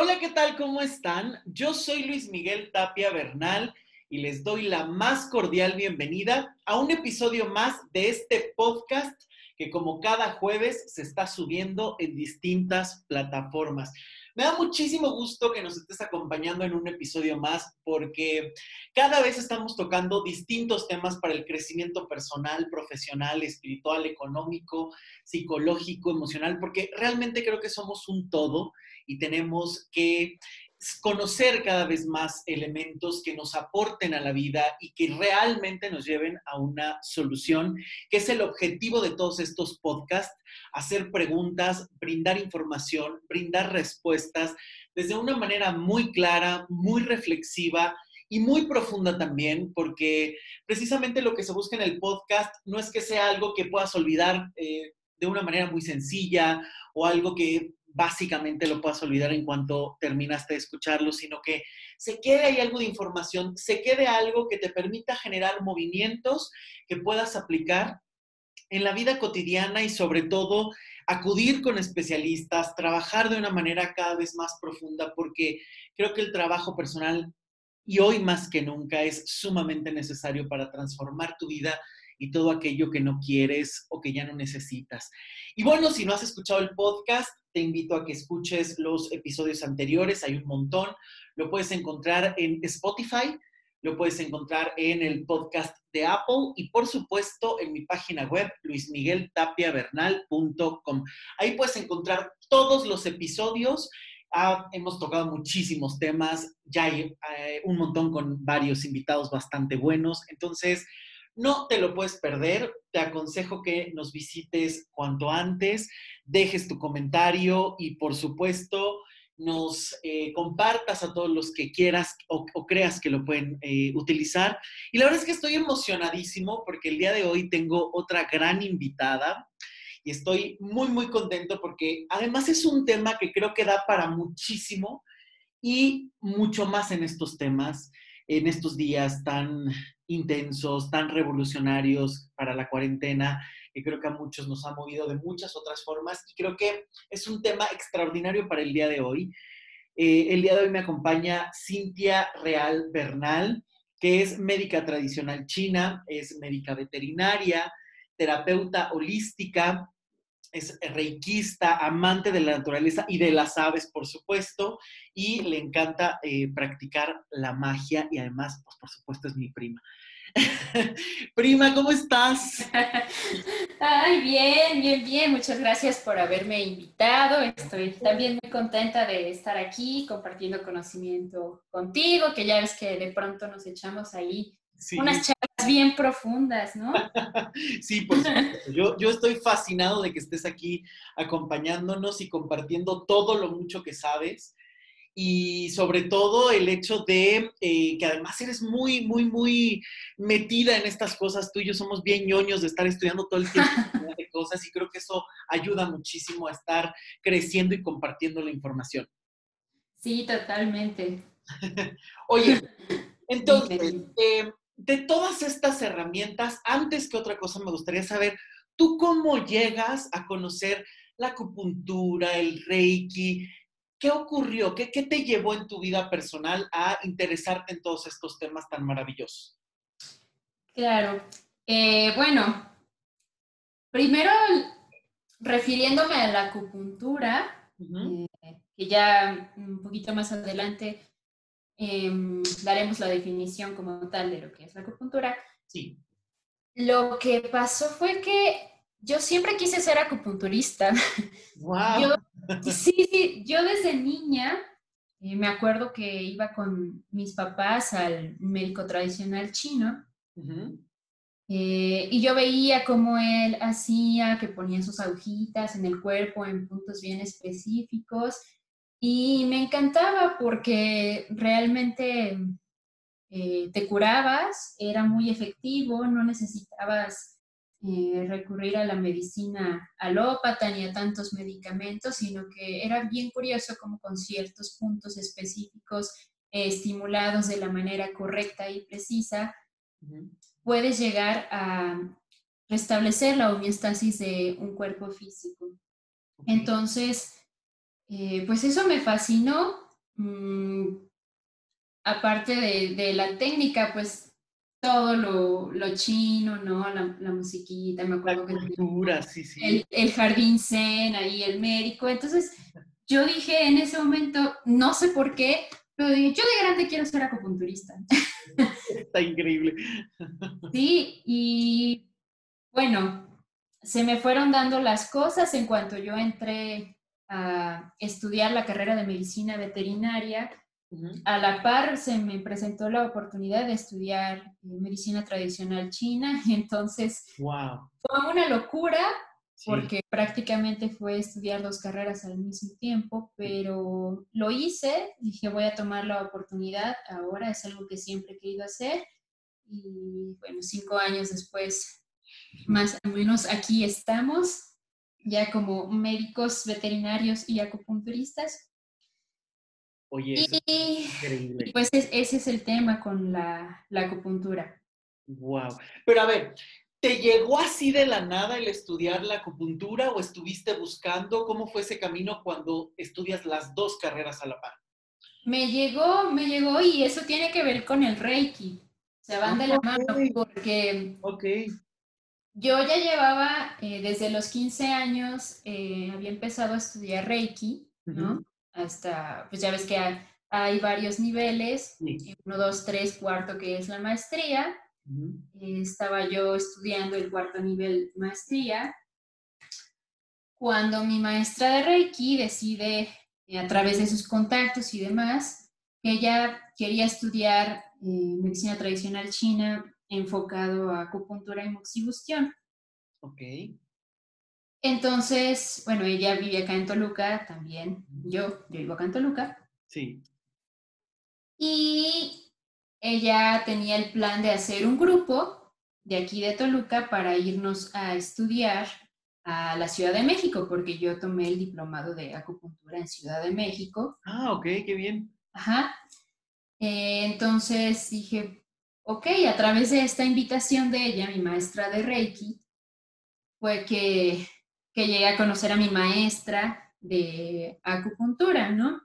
Hola, ¿qué tal? ¿Cómo están? Yo soy Luis Miguel Tapia Bernal y les doy la más cordial bienvenida a un episodio más de este podcast que como cada jueves se está subiendo en distintas plataformas. Me da muchísimo gusto que nos estés acompañando en un episodio más porque cada vez estamos tocando distintos temas para el crecimiento personal, profesional, espiritual, económico, psicológico, emocional, porque realmente creo que somos un todo y tenemos que conocer cada vez más elementos que nos aporten a la vida y que realmente nos lleven a una solución, que es el objetivo de todos estos podcasts, hacer preguntas, brindar información, brindar respuestas desde una manera muy clara, muy reflexiva y muy profunda también, porque precisamente lo que se busca en el podcast no es que sea algo que puedas olvidar eh, de una manera muy sencilla o algo que básicamente lo puedas olvidar en cuanto terminaste de escucharlo, sino que se quede ahí algo de información, se quede algo que te permita generar movimientos que puedas aplicar en la vida cotidiana y sobre todo acudir con especialistas, trabajar de una manera cada vez más profunda, porque creo que el trabajo personal y hoy más que nunca es sumamente necesario para transformar tu vida y todo aquello que no quieres o que ya no necesitas. Y bueno, si no has escuchado el podcast, te invito a que escuches los episodios anteriores, hay un montón. Lo puedes encontrar en Spotify, lo puedes encontrar en el podcast de Apple y por supuesto en mi página web luismigueltapiavernal.com. Ahí puedes encontrar todos los episodios. Ah, hemos tocado muchísimos temas, ya hay eh, un montón con varios invitados bastante buenos. Entonces, no te lo puedes perder. Te aconsejo que nos visites cuanto antes, dejes tu comentario y por supuesto nos eh, compartas a todos los que quieras o, creas que lo pueden eh, utilizar. Y la verdad es que estoy emocionadísimo porque el día de hoy tengo otra gran invitada y estoy muy, muy contento porque además es un tema que creo que da para muchísimo y mucho más en estos temas, en estos días tan intensos, tan revolucionarios para la cuarentena, que creo que a muchos nos ha movido de muchas otras formas y creo que es un tema extraordinario para el día de hoy. Eh, el día de hoy me acompaña Cintia Real Bernal, que es médica tradicional china, es médica veterinaria, terapeuta holística, es reikista, amante de la naturaleza y de las aves, por supuesto, y le encanta eh, practicar la magia y además, pues por supuesto, es mi prima. prima, ¿cómo estás? Ay, bien, bien, bien. Muchas gracias por haberme invitado. Estoy también muy contenta de estar aquí compartiendo conocimiento contigo, que ya ves que de pronto nos echamos ahí unas charlas bien profundas, ¿no? sí, por supuesto. Yo, yo estoy fascinado de que estés aquí acompañándonos y compartiendo todo lo mucho que sabes y sobre todo el hecho de eh, que además eres muy, muy, muy metida en estas cosas. Tú y yo somos bien ñoños de estar estudiando todo el tiempo de cosas y creo que eso ayuda muchísimo a estar creciendo y compartiendo la información. Sí, totalmente. Oye, entonces, eh, de todas estas herramientas, antes que otra cosa, me gustaría saber, ¿tú cómo llegas a conocer la acupuntura, el reiki? ¿Qué ocurrió? ¿Qué, te llevó en tu vida personal a interesarte en todos estos temas tan maravillosos? Claro. Eh, bueno, primero refiriéndome a la acupuntura, eh, que ya un poquito más adelante Em, daremos la definición como tal de lo que es la acupuntura. Sí. Lo que pasó fue que yo siempre quise ser acupunturista. Wow. sí, sí, yo desde niña eh, me acuerdo que iba con mis papás al médico tradicional chino. Eh, y yo veía cómo él hacía, que ponía sus agujitas en el cuerpo en puntos bien específicos y me encantaba porque realmente eh, te curabas, era muy efectivo, no necesitabas eh, recurrir a la medicina alópata ni a tantos medicamentos, sino que era bien curioso como con ciertos puntos específicos eh, estimulados de la manera correcta y precisa, puedes llegar a restablecer la homeostasis de un cuerpo físico. Entonces, eh, pues eso me fascinó mm, aparte de, la técnica, pues todo lo, chino, ¿no? La, musiquita, me acuerdo la cultura, sí, sí. El, el, jardín zen, ahí el médico. Entonces, yo dije en ese momento, no sé por qué, pero yo de grande quiero ser acupunturista. Está increíble. Sí, y bueno, se me fueron dando las cosas en cuanto yo entré a estudiar la carrera de medicina veterinaria. A la par se me presentó la oportunidad de estudiar eh, medicina tradicional china. Y entonces wow. fue una locura porque prácticamente fue estudiar dos carreras al mismo tiempo, pero lo hice, dije voy a tomar la oportunidad, ahora es algo que siempre he querido hacer. Y bueno, cinco años después, más o menos aquí estamos, ya como médicos veterinarios y acupunturistas. Oye, y, increíble. pues ese es el tema con la, la acupuntura. Wow. Pero a ver, ¿Te llegó así de la nada el estudiar la acupuntura o estuviste buscando? ¿Cómo fue ese camino cuando estudias las dos carreras a la par? Me llegó, me llegó y eso tiene que ver con el Reiki. Se van de la mano porque okay. Yo ya llevaba eh, desde los 15 años, eh, había empezado a estudiar Reiki, ¿no? Hasta, pues ya ves que hay, varios niveles, uno, dos, tres, cuarto, que es la maestría. Estaba yo estudiando el cuarto nivel maestría. Cuando mi maestra de Reiki decide, eh, a través de sus contactos y demás, que ella quería estudiar eh, medicina tradicional china enfocado a acupuntura y moxibustión. Ok. Entonces, bueno, ella vive acá en Toluca también. Yo, yo vivo acá en Toluca. Sí. Y ella tenía el plan de hacer un grupo de aquí de Toluca para irnos a estudiar a la Ciudad de México, porque yo tomé el diplomado de acupuntura en Ciudad de México. Ah, ok, qué bien. Ajá. Eh, entonces dije, ok, a través de esta invitación de ella, mi maestra de Reiki, fue que, que llegué a conocer a mi maestra de acupuntura, ¿no?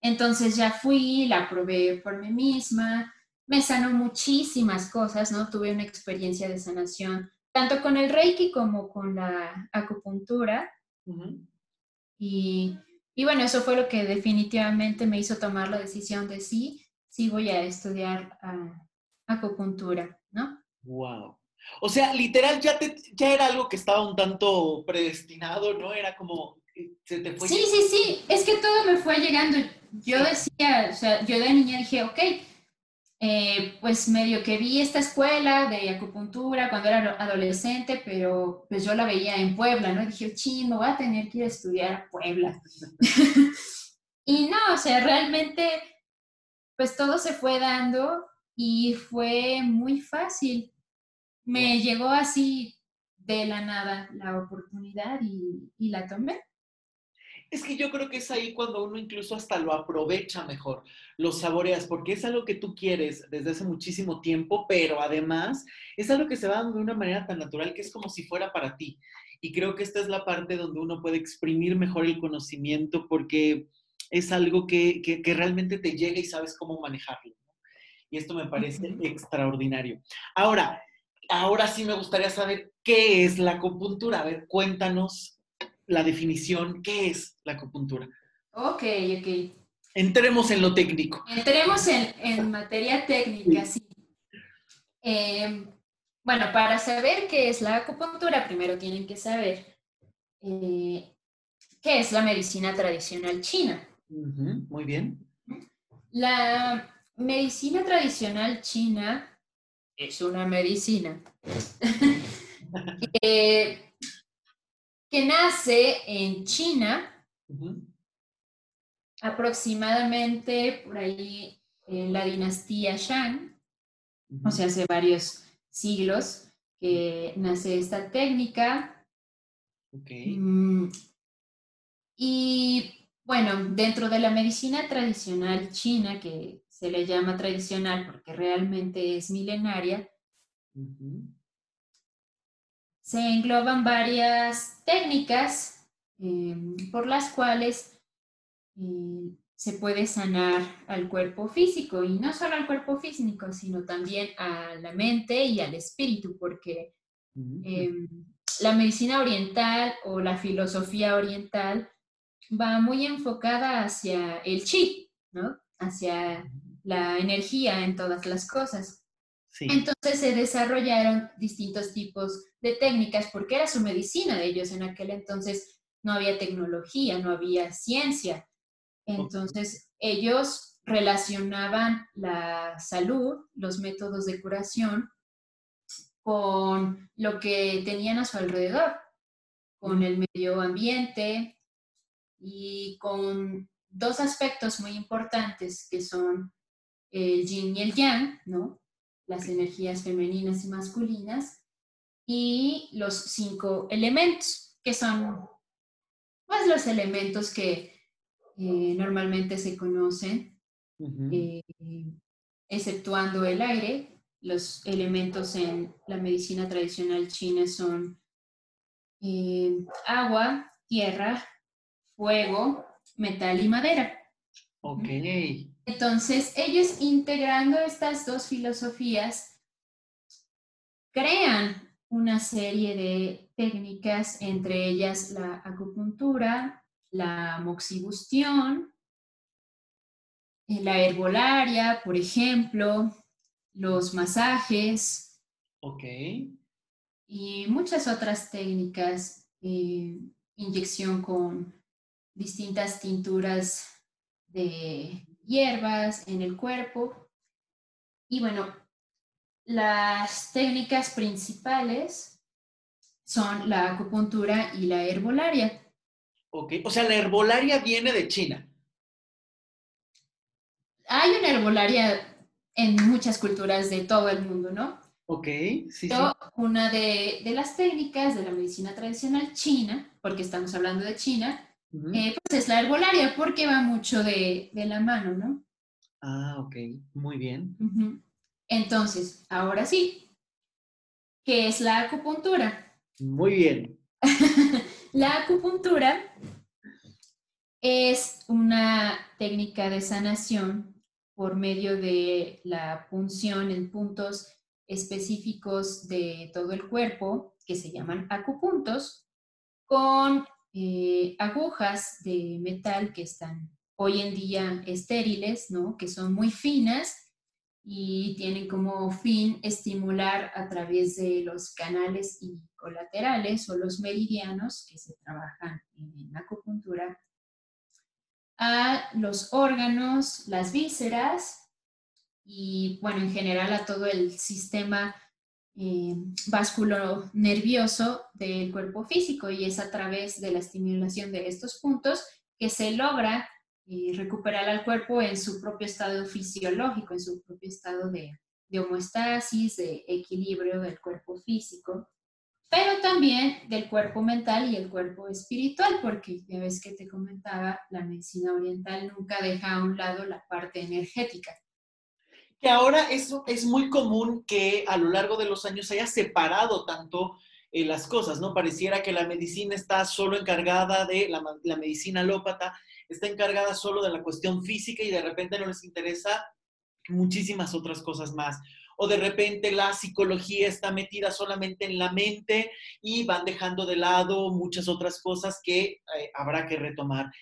Entonces ya fui, la probé por mí misma, me sanó muchísimas cosas, ¿no? Tuve una experiencia de sanación, tanto con el Reiki como con la acupuntura. y, bueno, eso fue lo que definitivamente me hizo tomar la decisión de sí, sí voy a estudiar ah, acupuntura, ¿no? Wow. O sea, literal ya, te, ya era algo que estaba un tanto predestinado, ¿no? Era como, eh, se te fue. Sí, sí, sí, es que todo me fue llegando yo decía, o sea, yo de niña dije, ok, eh, pues medio que vi esta escuela de acupuntura cuando era adolescente, pero pues yo la veía en Puebla, ¿no? Y dije, chino, voy a tener que ir a estudiar a Puebla. y no, o sea, realmente, pues todo se fue dando y fue muy fácil. Me llegó así de la nada la oportunidad y, y la tomé. Es que yo creo que es ahí cuando uno incluso hasta lo aprovecha mejor, lo saboreas, porque es algo que tú quieres desde hace muchísimo tiempo, pero además es algo que se va dando de una manera tan natural que es como si fuera para ti. Y creo que esta es la parte donde uno puede exprimir mejor el conocimiento porque es algo que, realmente te llega y sabes cómo manejarlo. Y esto me parece extraordinario. Ahora, ahora sí me gustaría saber qué es la acupuntura. A ver, cuéntanos la definición, ¿qué es la acupuntura? Ok, ok. Entremos en lo técnico. Entremos en, materia técnica, sí. Em, bueno, para saber qué es la acupuntura, primero tienen que saber eh, qué es la medicina tradicional china. muy bien. La medicina tradicional china es una medicina que nace en China, aproximadamente por ahí en la dinastía Shang, o sea, hace varios siglos que nace esta técnica. Mm, y bueno, dentro de la medicina tradicional china, que se le llama tradicional porque realmente es milenaria, se engloban varias técnicas em, por las cuales eh, se puede sanar al cuerpo físico y no solo al cuerpo físico, sino también a la mente y al espíritu, porque em, la medicina oriental o la filosofía oriental va muy enfocada hacia el chi, ¿no? Hacia la energía en todas las cosas. Entonces se desarrollaron distintos tipos de técnicas porque era su medicina de ellos en aquel entonces. No había tecnología, no había ciencia. Entonces ellos relacionaban la salud, los métodos de curación, con lo que tenían a su alrededor, con el medio ambiente y con dos aspectos muy importantes que son el yin y el yang, ¿no? Las energías femeninas y masculinas, y los cinco elementos, que son pues, los elementos que eh, normalmente se conocen, eh, exceptuando el aire. Los elementos en la medicina tradicional china son eh, agua, tierra, fuego, metal y madera. Ok. Entonces, ellos integrando estas dos filosofías, crean una serie de técnicas, entre ellas la acupuntura, la moxibustión, la herbolaria, por ejemplo, los masajes. Ok. Y muchas otras técnicas, eh, inyección con distintas tinturas de hierbas en el cuerpo. Y bueno, las técnicas principales son la acupuntura y la herbolaria. Ok, o sea, la herbolaria viene de China. Hay una herbolaria en muchas culturas de todo el mundo, ¿no? Ok, sí. Pero una de, de, las técnicas de la medicina tradicional china, porque estamos hablando de China, eh, pues es la herbolaria, porque va mucho de, de, la mano, ¿no? Ah, ok, muy bien. Entonces, ahora sí, ¿qué es la acupuntura? Muy bien. la acupuntura es una técnica de sanación por medio de la punción en puntos específicos de todo el cuerpo, que se llaman acupuntos, con eh, agujas de metal que están hoy en día estériles, ¿no? que son muy finas y tienen como fin estimular a través de los canales y colaterales o los meridianos que se trabajan en acupuntura a los órganos, las vísceras y, bueno, en general a todo el sistema eh, nervioso del cuerpo físico y es a través de la estimulación de estos puntos que se logra eh, recuperar al cuerpo en su propio estado fisiológico, en su propio estado de, de homeostasis, de equilibrio del cuerpo físico, pero también del cuerpo mental y el cuerpo espiritual, porque ya ves que te comentaba, la medicina oriental nunca deja a un lado la parte energética que ahora eso es muy común que a lo largo de los años haya separado tanto eh, las cosas, ¿no? Pareciera que la medicina está solo encargada de, la, la medicina alópata está encargada solo de la cuestión física y de repente no les interesa muchísimas otras cosas más. O de repente la psicología está metida solamente en la mente y van dejando de lado muchas otras cosas que eh, habrá que retomar.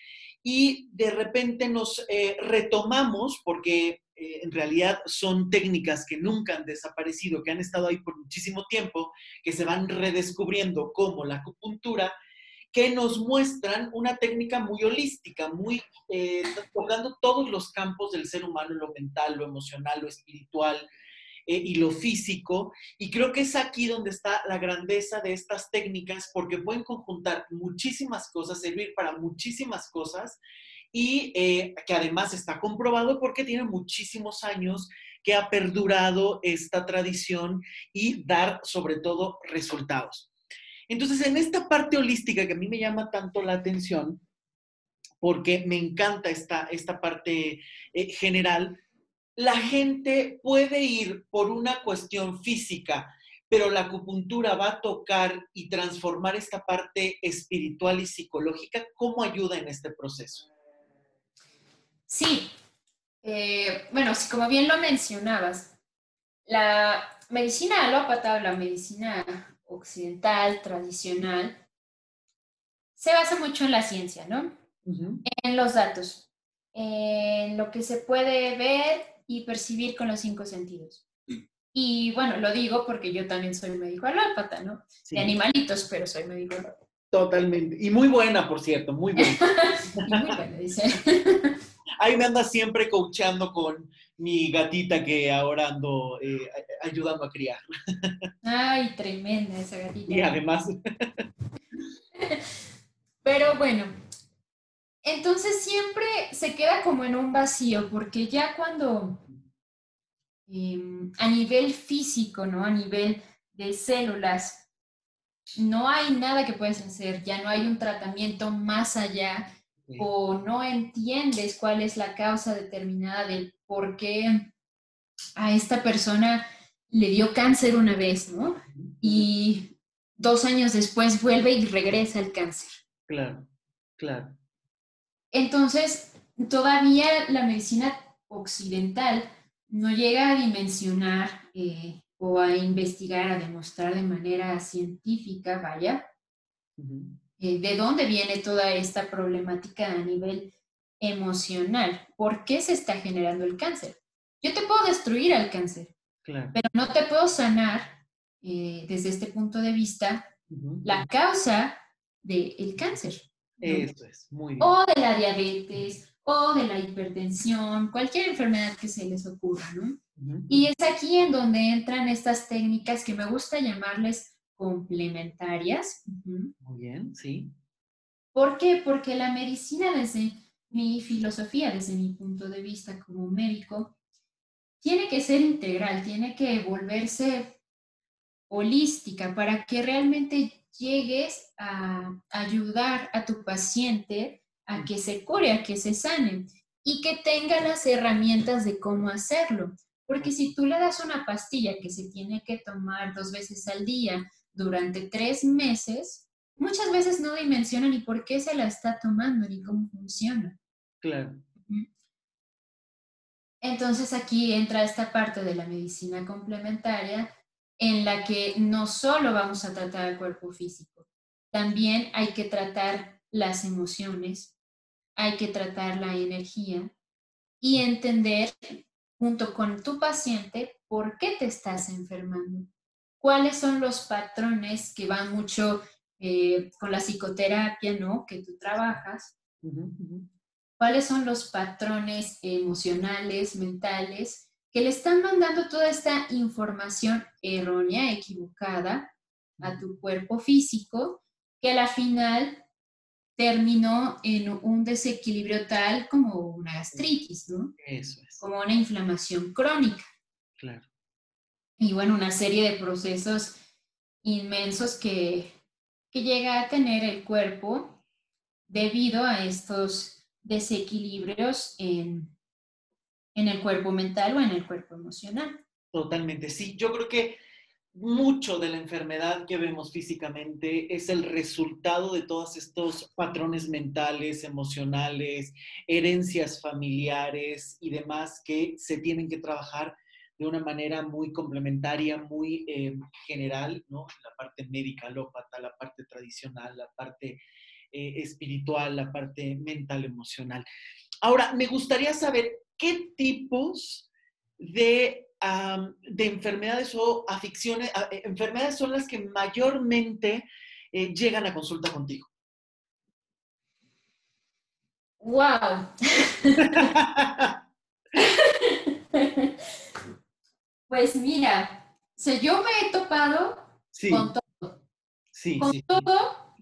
Y de repente nos eh, retomamos porque eh, en realidad son técnicas que nunca han desaparecido, que han estado ahí por muchísimo tiempo, que se van redescubriendo como la acupuntura, que nos muestran una técnica muy holística, muy eh, tocando todos los campos del ser humano, lo mental, lo emocional, lo espiritual eh, y lo físico. Y creo que es aquí donde está la grandeza de estas técnicas, porque pueden conjuntar muchísimas cosas, servir para muchísimas cosas y eh, que además está comprobado porque tiene muchísimos años que ha perdurado esta tradición y dar sobre todo resultados. Entonces, en esta parte holística que a mí me llama tanto la atención, porque me encanta esta, esta parte eh, general, la gente puede ir por una cuestión física, pero la acupuntura va a tocar y transformar esta parte espiritual y psicológica. ¿Cómo ayuda en este proceso? Sí, eh, bueno, como bien lo mencionabas, la medicina alópata o la medicina occidental, tradicional, se basa mucho en la ciencia, ¿no? En los datos, en lo que se puede ver y percibir con los cinco sentidos. Y bueno, lo digo porque yo también soy médico alópata, ¿no? De animalitos, pero soy médico alópata. Totalmente. Y muy buena, por cierto, muy buena. muy buena, dice. Ahí me anda siempre coachando con mi gatita que ahora ando eh, ayudando a criar. Ay, tremenda esa gatita. Y además. Pero bueno, entonces siempre se queda como en un vacío, porque ya cuando em, a nivel físico, ¿no? A nivel de células, no hay nada que puedes hacer, ya no hay un tratamiento más allá o no entiendes cuál es la causa determinada del por qué a esta persona le dio cáncer una vez, ¿no? Y dos años después vuelve y regresa el cáncer. Claro, claro. Entonces, todavía la medicina occidental no llega a dimensionar eh, o a investigar, a demostrar de manera científica, vaya, eh, de dónde viene toda esta problemática a nivel emocional. ¿Por qué se está generando el cáncer? Yo te puedo destruir al cáncer, pero no te puedo sanar eh, desde este punto de vista la causa del cáncer. Eso es, muy bien. O de la diabetes, o de la hipertensión, cualquier enfermedad que se les ocurra, ¿no? Y es aquí en donde entran estas técnicas que me gusta llamarles complementarias. Muy bien, sí. ¿Por qué? Porque la medicina desde mi filosofía, desde mi punto de vista como médico, tiene que ser integral, tiene que volverse holística para que realmente llegues a ayudar a tu paciente a que se cure, a que se sane y que tenga las herramientas de cómo hacerlo. Porque si tú le das una pastilla que se tiene que tomar dos veces al día durante tres meses, muchas veces no dimensiona ni por qué se la está tomando ni cómo funciona. Claro. Entonces aquí entra esta parte de la medicina complementaria en la que no solo vamos a tratar el cuerpo físico, también hay que tratar las emociones, hay que tratar la energía y entender junto con tu paciente por qué te estás enfermando cuáles son los patrones que van mucho eh, con la psicoterapia, ¿no? Que tú trabajas. ¿Cuáles son los patrones emocionales, mentales, que le están mandando toda esta información errónea, equivocada a tu cuerpo físico, que a la final terminó en un desequilibrio tal como una gastritis, ¿no? Eso es. Como una inflamación crónica. Claro y bueno, una serie de procesos inmensos que, que llega a tener el cuerpo debido a estos desequilibrios en, en el cuerpo mental o en el cuerpo emocional. Totalmente, sí. Yo creo que mucho de la enfermedad que vemos físicamente es el resultado de todos estos patrones mentales, emocionales, herencias familiares y demás que se tienen que trabajar de una manera muy complementaria, muy eh, general, ¿no? La parte médica alópata, la parte tradicional, la parte eh, espiritual, la parte mental, emocional. Ahora, me gustaría saber qué tipos de, de enfermedades o aficiones, eh, enfermedades son las que mayormente llegan a consulta contigo. ¡Wow! Pues mira, yo me he topado con todo. Sí, con todo,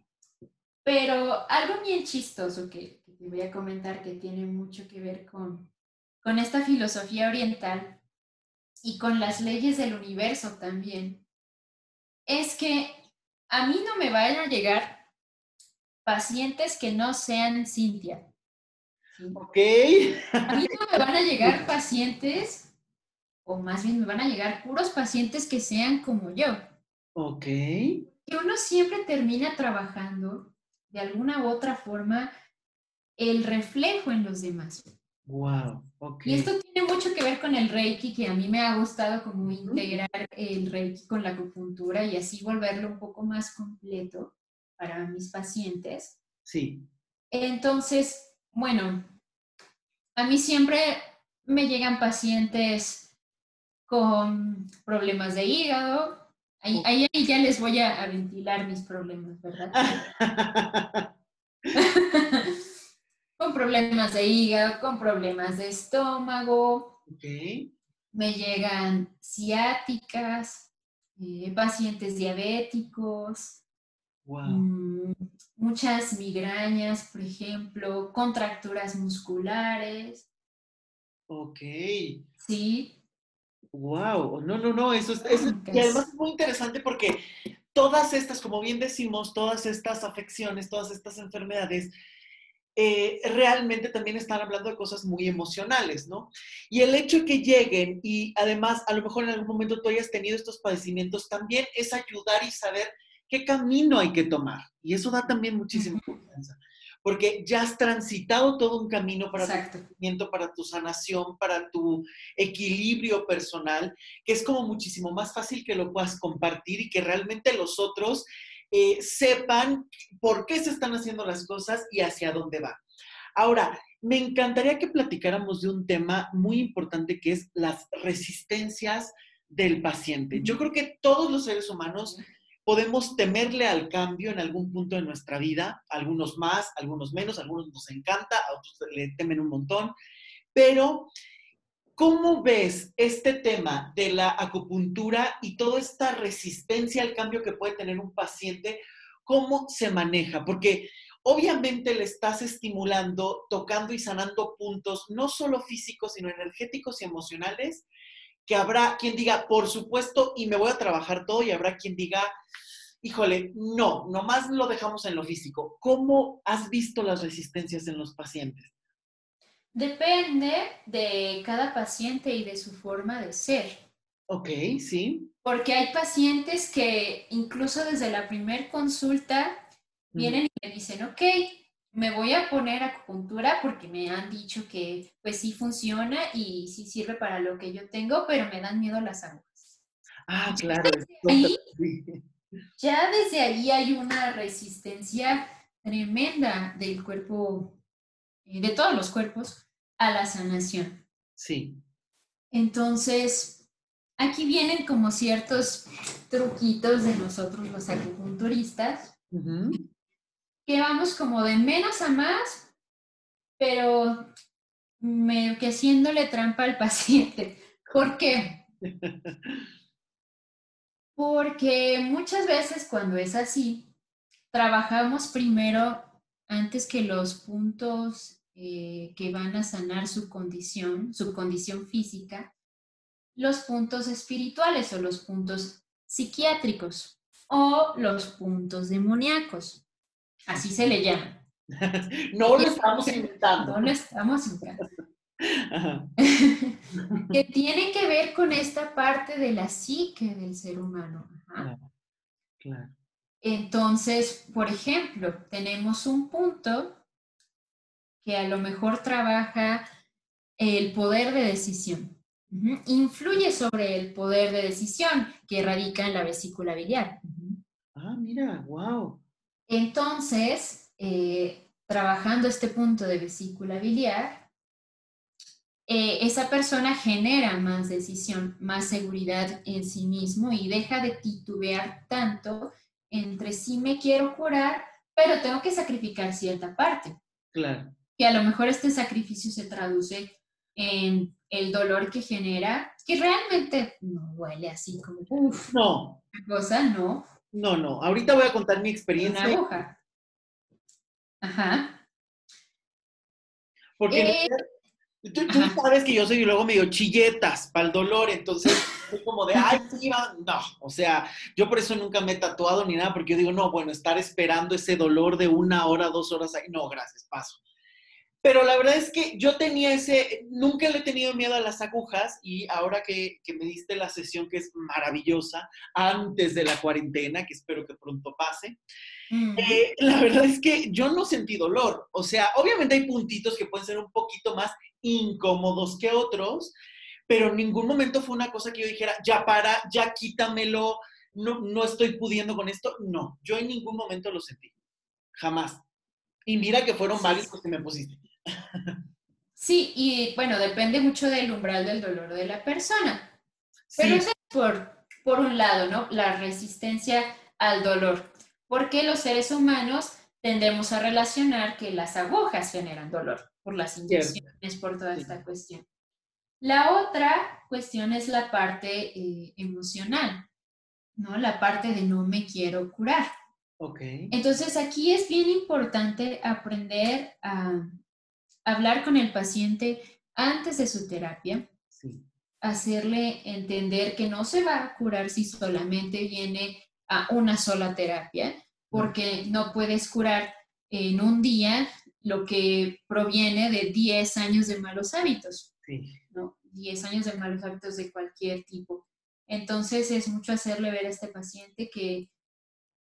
pero algo bien chistoso que, te voy a comentar que tiene mucho que ver con, con esta filosofía oriental y con las leyes del universo también, es que a mí no me vayan a llegar pacientes que no sean Cintia. Ok. A mí no me van a llegar pacientes o más bien me van a llegar puros pacientes que sean como yo. Ok. Que uno siempre termina trabajando de alguna u otra forma el reflejo en los demás. Wow, ok. Y esto tiene mucho que ver con el Reiki, que a mí me ha gustado como integrar el Reiki con la acupuntura y así volverlo un poco más completo para mis pacientes. Sí. Entonces, bueno, a mí siempre me llegan pacientes con problemas de hígado. Ahí, ahí, ya les voy a, a ventilar mis problemas, ¿verdad? con problemas de hígado, con problemas de estómago. Me llegan ciáticas, eh, pacientes diabéticos, mm, muchas migrañas, por ejemplo, contracturas musculares. Ok. Sí. Wow, no, no, no, eso es, y además es muy interesante porque todas estas, como bien decimos, todas estas afecciones, todas estas enfermedades, eh, realmente también están hablando de cosas muy emocionales, ¿no? Y el hecho de que lleguen y además a lo mejor en algún momento tú hayas tenido estos padecimientos también es ayudar y saber qué camino hay que tomar. Y eso da también muchísima confianza, porque ya has transitado todo un camino para tu crecimiento, para tu sanación, para tu equilibrio personal, que es como muchísimo más fácil que lo puedas compartir y que realmente los otros eh, sepan por qué se están haciendo las cosas y hacia dónde va. Ahora, me encantaría que platicáramos de un tema muy importante que es las resistencias del paciente. Yo creo que todos los seres humanos podemos temerle al cambio en algún punto de nuestra vida, algunos más, algunos menos, algunos nos encanta, a otros le temen un montón, pero ¿Cómo ves este tema de la acupuntura y toda esta resistencia al cambio que puede tener un paciente? ¿Cómo se maneja? Porque obviamente le estás estimulando, tocando y sanando puntos, no solo físicos, sino energéticos y emocionales, que habrá quien diga, por supuesto, y me voy a trabajar todo, y habrá quien diga, híjole, no, nomás lo dejamos en lo físico. ¿Cómo has visto las resistencias en los pacientes? Depende de cada paciente y de su forma de ser. Ok, sí. Porque hay pacientes que incluso desde la primer consulta vienen y me dicen, ok, me voy a poner acupuntura porque me han dicho que pues sí funciona y sí sirve para lo que yo tengo, pero me dan miedo las aguas. Ah, claro. ya desde ahí hay una resistencia tremenda del cuerpo, eh, de todos los cuerpos, a la sanación. Sí. Entonces, aquí vienen como ciertos truquitos de nosotros los acupunturistas, que vamos como de menos a más, pero me, que haciéndole trampa al paciente. ¿Por qué? Porque muchas veces cuando es así, trabajamos primero antes que los puntos eh, que van a sanar su condición, su condición física, los puntos espirituales o los puntos psiquiátricos o los puntos demoníacos. Así se le llama. no lo estamos inventando. No lo estamos inventando. que tiene que ver con esta parte de la psique del ser humano. claro. Entonces, por ejemplo, tenemos un punto que a lo mejor trabaja el poder de decisión. Influye sobre el poder de decisión que radica en la vesícula biliar. Ah, mira, wow. Entonces, eh, trabajando este punto de vesícula biliar, eh, esa persona genera más decisión, más seguridad en sí mismo y deja de titubear tanto entre sí me quiero curar, pero tengo que sacrificar cierta parte. Claro que a lo mejor este sacrificio se traduce en el dolor que genera, que realmente no huele así como, uff, no. cosa, no. No, no. Ahorita voy a contar mi experiencia. Una aguja. Ajá. Porque eh, tú, sabes que yo soy luego medio chilletas para el dolor, entonces soy como de, ay, sí, no. O sea, yo por eso nunca me he tatuado ni nada, porque yo digo, no, bueno, estar esperando ese dolor de una hora, dos horas ahí, no, gracias, paso. Pero la verdad es que yo tenía ese, nunca le he tenido miedo a las agujas y ahora que, que me diste la sesión que es maravillosa, antes de la cuarentena, que espero que pronto pase, eh, la verdad es que yo no sentí dolor. O sea, obviamente hay puntitos que pueden ser un poquito más incómodos que otros, pero en ningún momento fue una cosa que yo dijera, ya para, ya quítamelo, no, no estoy pudiendo con esto. No, yo en ningún momento lo sentí. Jamás. Y mira que fueron varios los que me pusiste. Sí, y bueno, depende mucho del umbral del dolor de la persona. Pero eso es por, por un lado, ¿no? La resistencia al dolor. Porque los seres humanos tendemos a relacionar que las agujas generan dolor por las inyecciones, por toda esta cuestión. La otra cuestión es la parte eh, emocional, ¿no? La parte de no me quiero curar. Ok. Entonces aquí es bien importante aprender a hablar con el paciente antes de su terapia, hacerle entender que no se va a curar si solamente viene a una sola terapia, porque no puedes curar en un día lo que proviene de 10 años de malos hábitos. Sí. ¿no? 10 años de malos hábitos de cualquier tipo. Entonces es mucho hacerle ver a este paciente que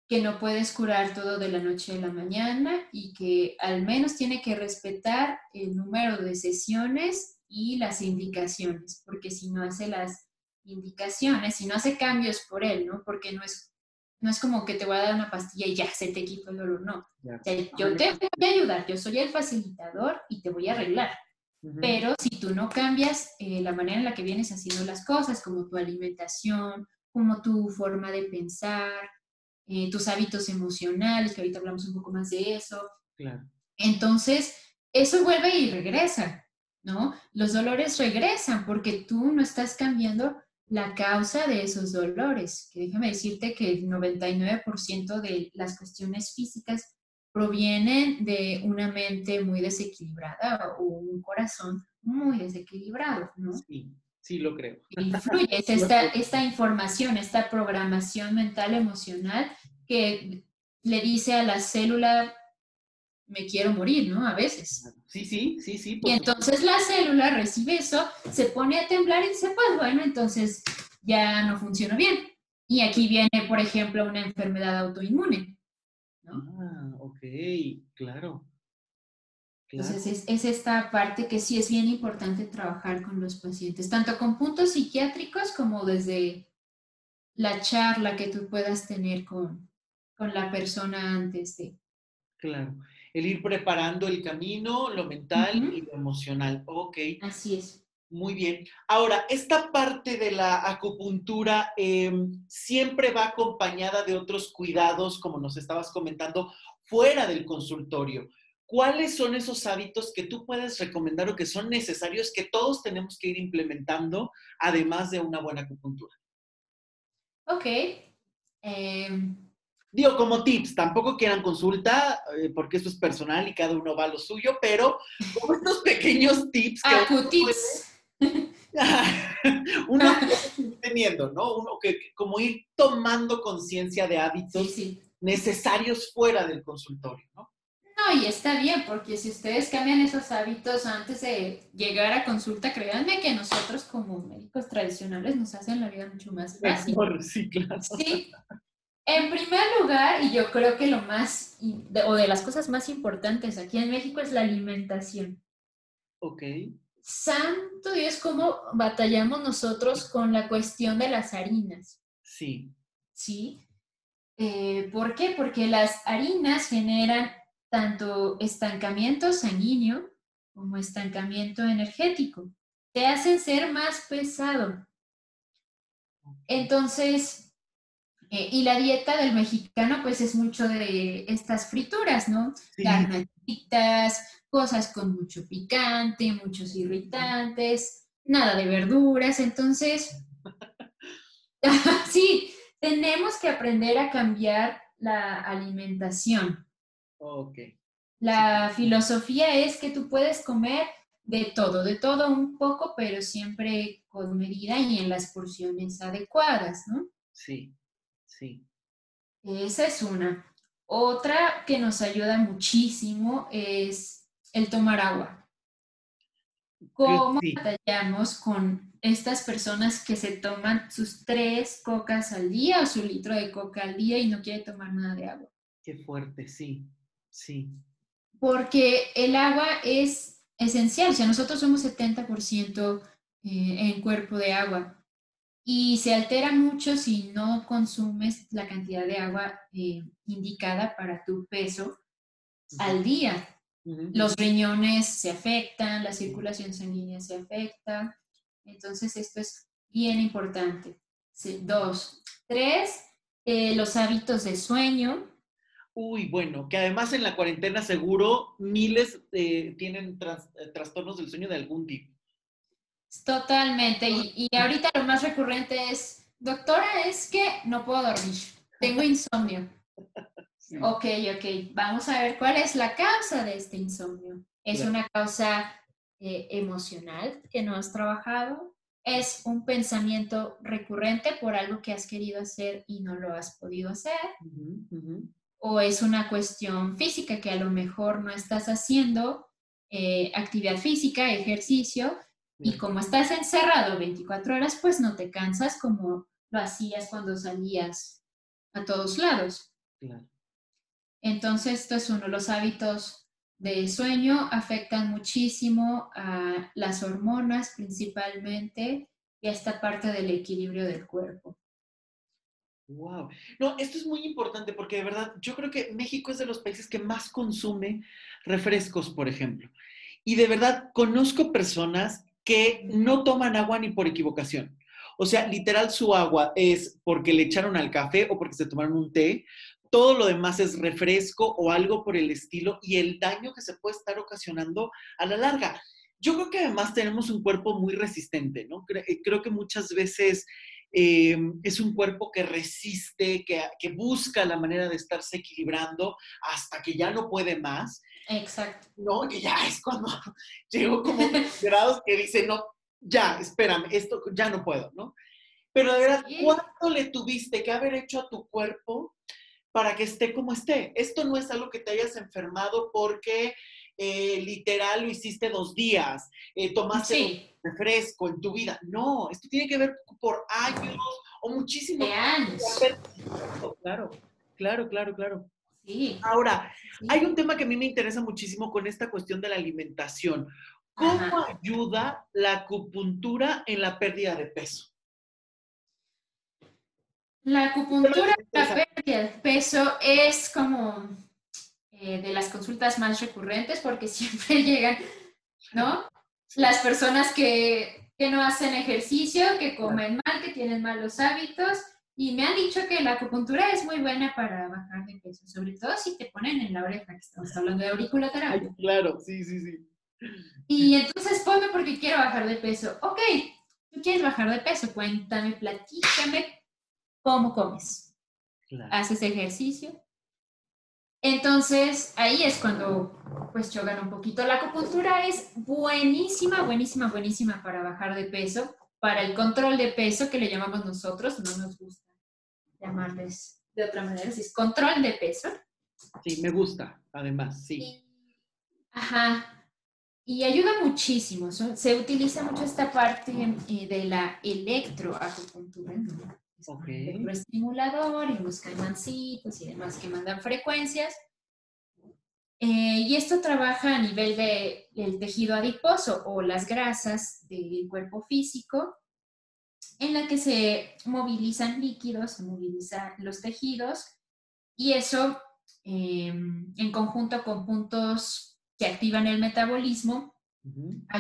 que no puedes curar todo de la noche a la mañana y que al menos tiene que respetar el número de sesiones y las indicaciones, porque si no hace las indicaciones, si no hace cambios por él, ¿no? Porque no es, no es como que te voy a dar una pastilla y ya se te quita el dolor, no. yo te voy a ayudar, yo soy el facilitador y te voy a arreglar. Pero si tú no cambias eh, la manera en la que vienes haciendo las cosas, como tu alimentación, como tu forma de pensar, eh, tus hábitos emocionales, que ahorita hablamos un poco más de eso. Entonces, eso vuelve y regresa, ¿no? Los dolores regresan porque tú no estás cambiando la causa de esos dolores, que déjame decirte que el 99% de las cuestiones físicas provienen de una mente muy desequilibrada o un corazón muy desequilibrado, ¿no? Sí. Sí, lo creo. Influye esta, esta información, esta programación mental emocional que le dice a la célula, me quiero morir, ¿no? A veces. Sí, sí, sí, sí. Y entonces la célula recibe eso, se pone a temblar y dice, pues bueno, entonces ya no funciona bien. Y aquí viene, por ejemplo, una enfermedad autoinmune. ¿no? Ah, ok, claro. Entonces es, esta parte que sí es bien importante trabajar con los pacientes, tanto con puntos psiquiátricos como desde la charla que tú puedas tener con, con la persona antes de. Claro, el ir preparando el camino, lo mental y lo emocional. Ok. Así es. Muy bien. Ahora, esta parte de la acupuntura em, siempre va acompañada de otros cuidados, como nos estabas comentando, fuera del consultorio. ¿Cuáles son esos hábitos que tú puedes recomendar o que son necesarios que todos tenemos que ir implementando, además de una buena acupuntura? Ok. Em, Digo, como tips, tampoco quieran consulta, eh, porque eso es personal y cada uno va a lo suyo, pero como estos pequeños tips que Acutips. uno puede teniendo, ¿no? Uno que, como ir tomando conciencia de hábitos necesarios fuera del consultorio, ¿no? No, y está bien, porque si ustedes cambian esos hábitos antes de llegar a consulta, créanme que nosotros como médicos tradicionales nos hacen la vida mucho más fácil. Sí, claro. Sí. En primer lugar, y yo creo que lo más, o de las cosas más importantes aquí en México es la alimentación. Ok. Santo Dios, cómo batallamos nosotros con la cuestión de las harinas. Sí. ¿Sí? Eh, ¿Por qué? Porque las harinas generan tanto estancamiento sanguíneo como estancamiento energético. Te hacen ser más pesado. Entonces, eh, y la dieta del mexicano, pues es mucho de estas frituras, ¿no? Sí. cosas con mucho picante, muchos irritantes, nada de verduras. Entonces, sí, tenemos que aprender a cambiar la alimentación. Ok. La filosofía es que tú puedes comer de todo, de todo un poco, pero siempre con medida y en las porciones adecuadas, ¿no? Sí, sí. Esa es una. Otra que nos ayuda muchísimo es el tomar agua. ¿Cómo batallamos con estas personas que se toman sus tres cocas al día o su litro de coca al día y no quieren tomar nada de agua? Qué fuerte, sí, sí. Porque el agua es esencial, o sea, nosotros somos 70% eh, en cuerpo de agua y se altera mucho si no consumes la cantidad de agua eh, indicada para tu peso al día. Los riñones se afectan, la circulación sanguínea se afecta. Entonces, esto es bien importante. dos. Tres, eh, los hábitos de sueño. Uy, bueno, que además en la cuarentena seguro miles eh, tienen eh, trastornos del sueño de algún tipo. Totalmente. Y, y, ahorita lo más recurrente es, doctora, es que no puedo dormir, tengo insomnio. Ok, ok. Vamos a ver cuál es la causa de este insomnio. ¿Es una causa eh, emocional que no has trabajado? ¿Es un pensamiento recurrente por algo que has querido hacer y no lo has podido hacer? ¿O es una cuestión física que a lo mejor no estás haciendo eh, actividad física, ejercicio, y como estás encerrado 24 horas, pues no te cansas como lo hacías cuando salías a todos lados. Claro. Entonces, esto es uno, los hábitos de sueño afectan muchísimo a las hormonas principalmente y a esta parte del equilibrio del cuerpo. Wow. No, esto es muy importante porque de verdad yo creo que México es de los países que más consume refrescos, por ejemplo. Y de verdad conozco personas que no toman agua ni por equivocación. O sea, literal su agua es porque le echaron al café o porque se tomaron un té todo lo demás es refresco o algo por el estilo y el daño que se puede estar ocasionando a la larga. Yo creo que además tenemos un cuerpo muy resistente, ¿no? Creo que muchas veces eh, es un cuerpo que resiste, que, que, busca la manera de estarse equilibrando hasta que ya no puede más. Exacto. No, que ya es cuando llego como grados que dice, no, ya, espérame, esto ya no puedo, ¿no? Pero de verdad, ¿cuánto le tuviste que haber hecho a tu cuerpo para que esté como esté. Esto no es algo que te hayas enfermado porque eh, literal lo hiciste dos días, eh, tomaste refresco en tu vida. No, esto tiene que ver por años o muchísimos años. Claro, claro, claro, claro. Sí. Ahora, hay un tema que a mí me interesa muchísimo con esta cuestión de la alimentación. ¿Cómo ayuda la acupuntura en la pérdida de peso? La acupuntura para pérdida de peso es como eh, de las consultas más recurrentes porque siempre llegan, ¿no? Las personas que, no hacen ejercicio, que comen mal, que tienen malos hábitos. Y me han dicho que la acupuntura es muy buena para bajar de peso, sobre todo si te ponen en la oreja, que estamos hablando de auriculaterapia. Claro, sí, sí, sí. Y entonces ponme porque quiero bajar de peso. Ok, tú quieres bajar de peso, cuéntame, platícame cómo comes. Haces ejercicio. Entonces, ahí es cuando pues chocan un poquito. La acupuntura es buenísima, buenísima, buenísima para bajar de peso, para el control de peso que le llamamos nosotros, no nos gusta llamarles de otra manera, es control de peso. Sí, me gusta, además, sí. ajá, y ayuda muchísimo. Se utiliza mucho esta parte eh, de la electroacupuntura. ¿no? Okay. estimulador y los caimancitos y demás que mandan frecuencias. Eh, y esto trabaja a nivel del tejido adiposo o las grasas del cuerpo físico, en la que se movilizan líquidos, se movilizan los tejidos, y eso em, en conjunto con puntos que activan el metabolismo,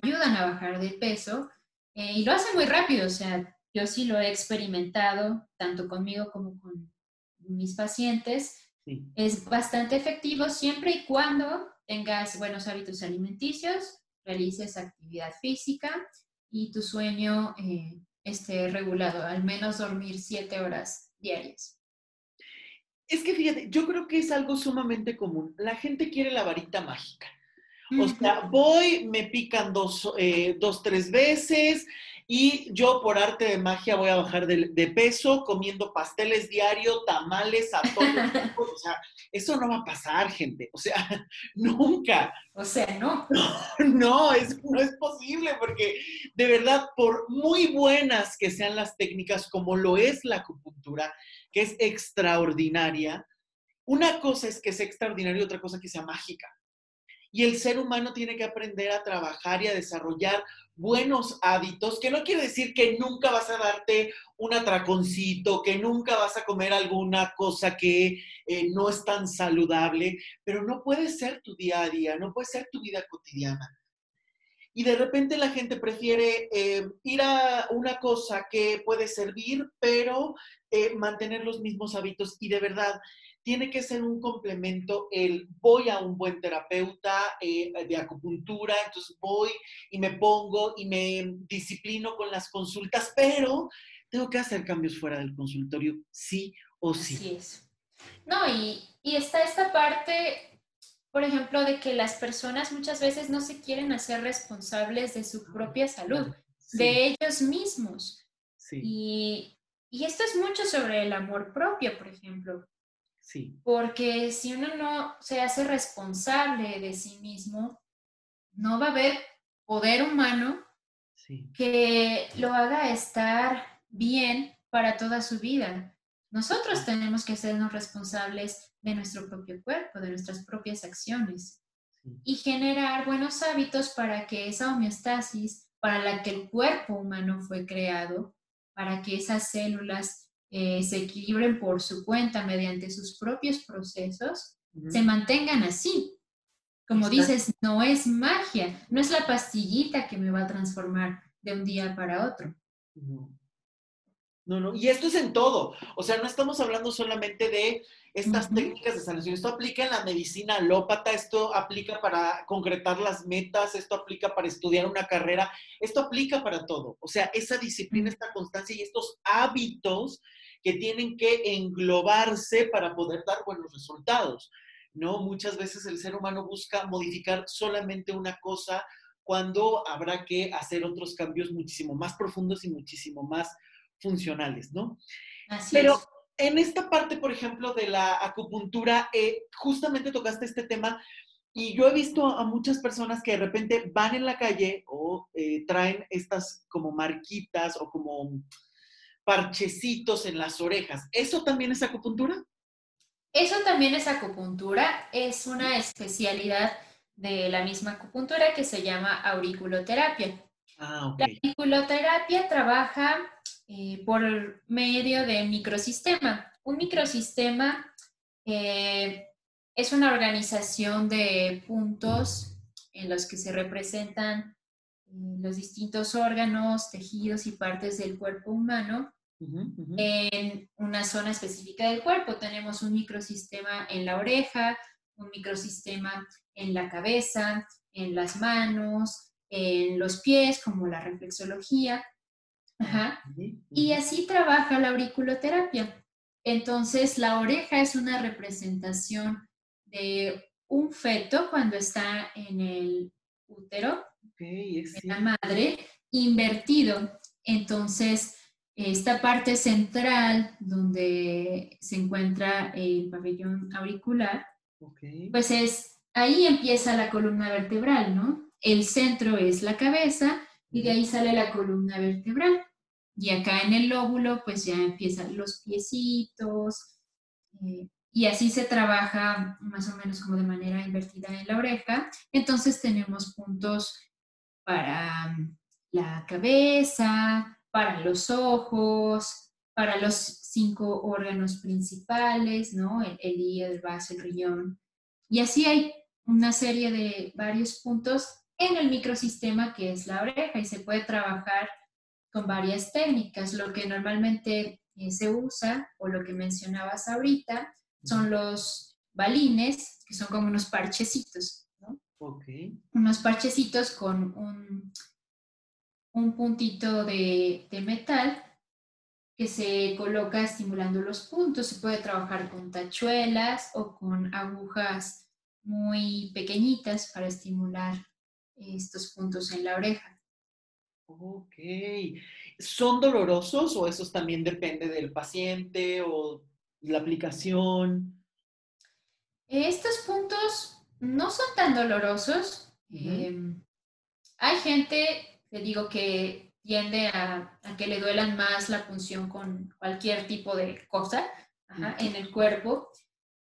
ayudan a bajar de peso eh, y lo hace muy rápido, o sea, yo sí lo he experimentado, tanto conmigo como con mis pacientes. Es bastante efectivo siempre y cuando tengas buenos hábitos alimenticios, realices actividad física y tu sueño eh, esté regulado, al menos dormir siete horas diarias. Es que fíjate, yo creo que es algo sumamente común. La gente quiere la varita mágica. O sea, voy, me pican dos, eh, dos tres veces, y yo por arte de magia voy a bajar de, peso comiendo pasteles diario, tamales a todos O sea, eso no va a pasar, gente. O sea, nunca. O sea, no. No, es, no es posible porque de verdad, por muy buenas que sean las técnicas como lo es la acupuntura, que es extraordinaria, una cosa es que sea extraordinaria y otra cosa que sea mágica. Y el ser humano tiene que aprender a trabajar y a desarrollar buenos hábitos, que no quiere decir que nunca vas a darte un atraconcito, que nunca vas a comer alguna cosa que eh, no es tan saludable, pero no puede ser tu día a día, no puede ser tu vida cotidiana. Y de repente la gente prefiere eh, ir a una cosa que puede servir, pero eh, mantener los mismos hábitos. Y de verdad, tiene que ser un complemento el voy a un buen terapeuta eh, de acupuntura, entonces voy y me pongo y me disciplino con las consultas, pero tengo que hacer cambios fuera del consultorio, sí o sí. Así es. No, y, y está esta parte, por ejemplo, de que las personas muchas veces no se quieren hacer responsables de su propia salud, de ellos mismos. Sí. Y, y esto es mucho sobre el amor propio, por ejemplo. Porque si uno no se hace responsable de sí mismo, no va a haber poder humano que lo haga estar bien para toda su vida. Nosotros tenemos que hacernos responsables de nuestro propio cuerpo, de nuestras propias acciones y generar buenos hábitos para que esa homeostasis para la que el cuerpo humano fue creado, para que esas células eh, se equilibren por su cuenta mediante sus propios procesos, se mantengan así. Como dices, no es magia, no es la pastillita que me va a transformar de un día para otro. No. No, y esto es en todo. O sea, no estamos hablando solamente de estas técnicas de sanación. Esto aplica en la medicina alópata, esto aplica para concretar las metas, esto aplica para estudiar una carrera, esto aplica para todo. O sea, esa disciplina, esta constancia y estos hábitos que tienen que englobarse para poder dar buenos resultados. ¿no? Muchas veces el ser humano busca modificar solamente una cosa cuando habrá que hacer otros cambios muchísimo más profundos y muchísimo más funcionales, ¿no? Pero en esta parte, por ejemplo, de la acupuntura, eh, justamente tocaste este tema y yo he visto a muchas personas que de repente van en la calle o eh, traen estas como marquitas o como parchecitos en las orejas. ¿Eso también es acupuntura? Eso también es acupuntura, es una especialidad de la misma acupuntura que se llama auriculoterapia. Ah, La auriculoterapia trabaja eh, por medio de microsistema. Un microsistema eh, es una organización de puntos en los que se representan eh, los distintos órganos, tejidos y partes del cuerpo humano en una zona específica del cuerpo. Tenemos un microsistema en la oreja, un microsistema en la cabeza, en las manos, en los pies, como la reflexología. Y así trabaja la auriculoterapia. Entonces, la oreja es una representación de un feto cuando está en el útero, en la madre, invertido. Entonces, esta parte central donde se encuentra el pabellón auricular, pues es, ahí empieza la columna vertebral, ¿no? El centro es la cabeza y de ahí sale la columna vertebral. Y acá en el lóbulo, pues ya empiezan los piecitos, eh, y así se trabaja más o menos como de manera invertida en la oreja. Entonces tenemos puntos para la cabeza, para los ojos, para los cinco órganos principales, ¿no? El, hígado, el vaso, el riñón. Y así hay una serie de varios puntos en el microsistema que es la oreja y se puede trabajar con varias técnicas. Lo que normalmente eh, se usa o lo que mencionabas ahorita son los balines, que son como unos parchecitos, ¿no? Unos parchecitos con un un puntito de, metal que se coloca estimulando los puntos. Se puede trabajar con tachuelas o con agujas muy pequeñitas para estimular estos puntos en la oreja. Ok. ¿Son dolorosos o eso también depende del paciente o la aplicación? Estos puntos no son tan dolorosos. Em, hay gente, te digo, que tiende a, que le duelan más la punción con cualquier tipo de cosa en el cuerpo,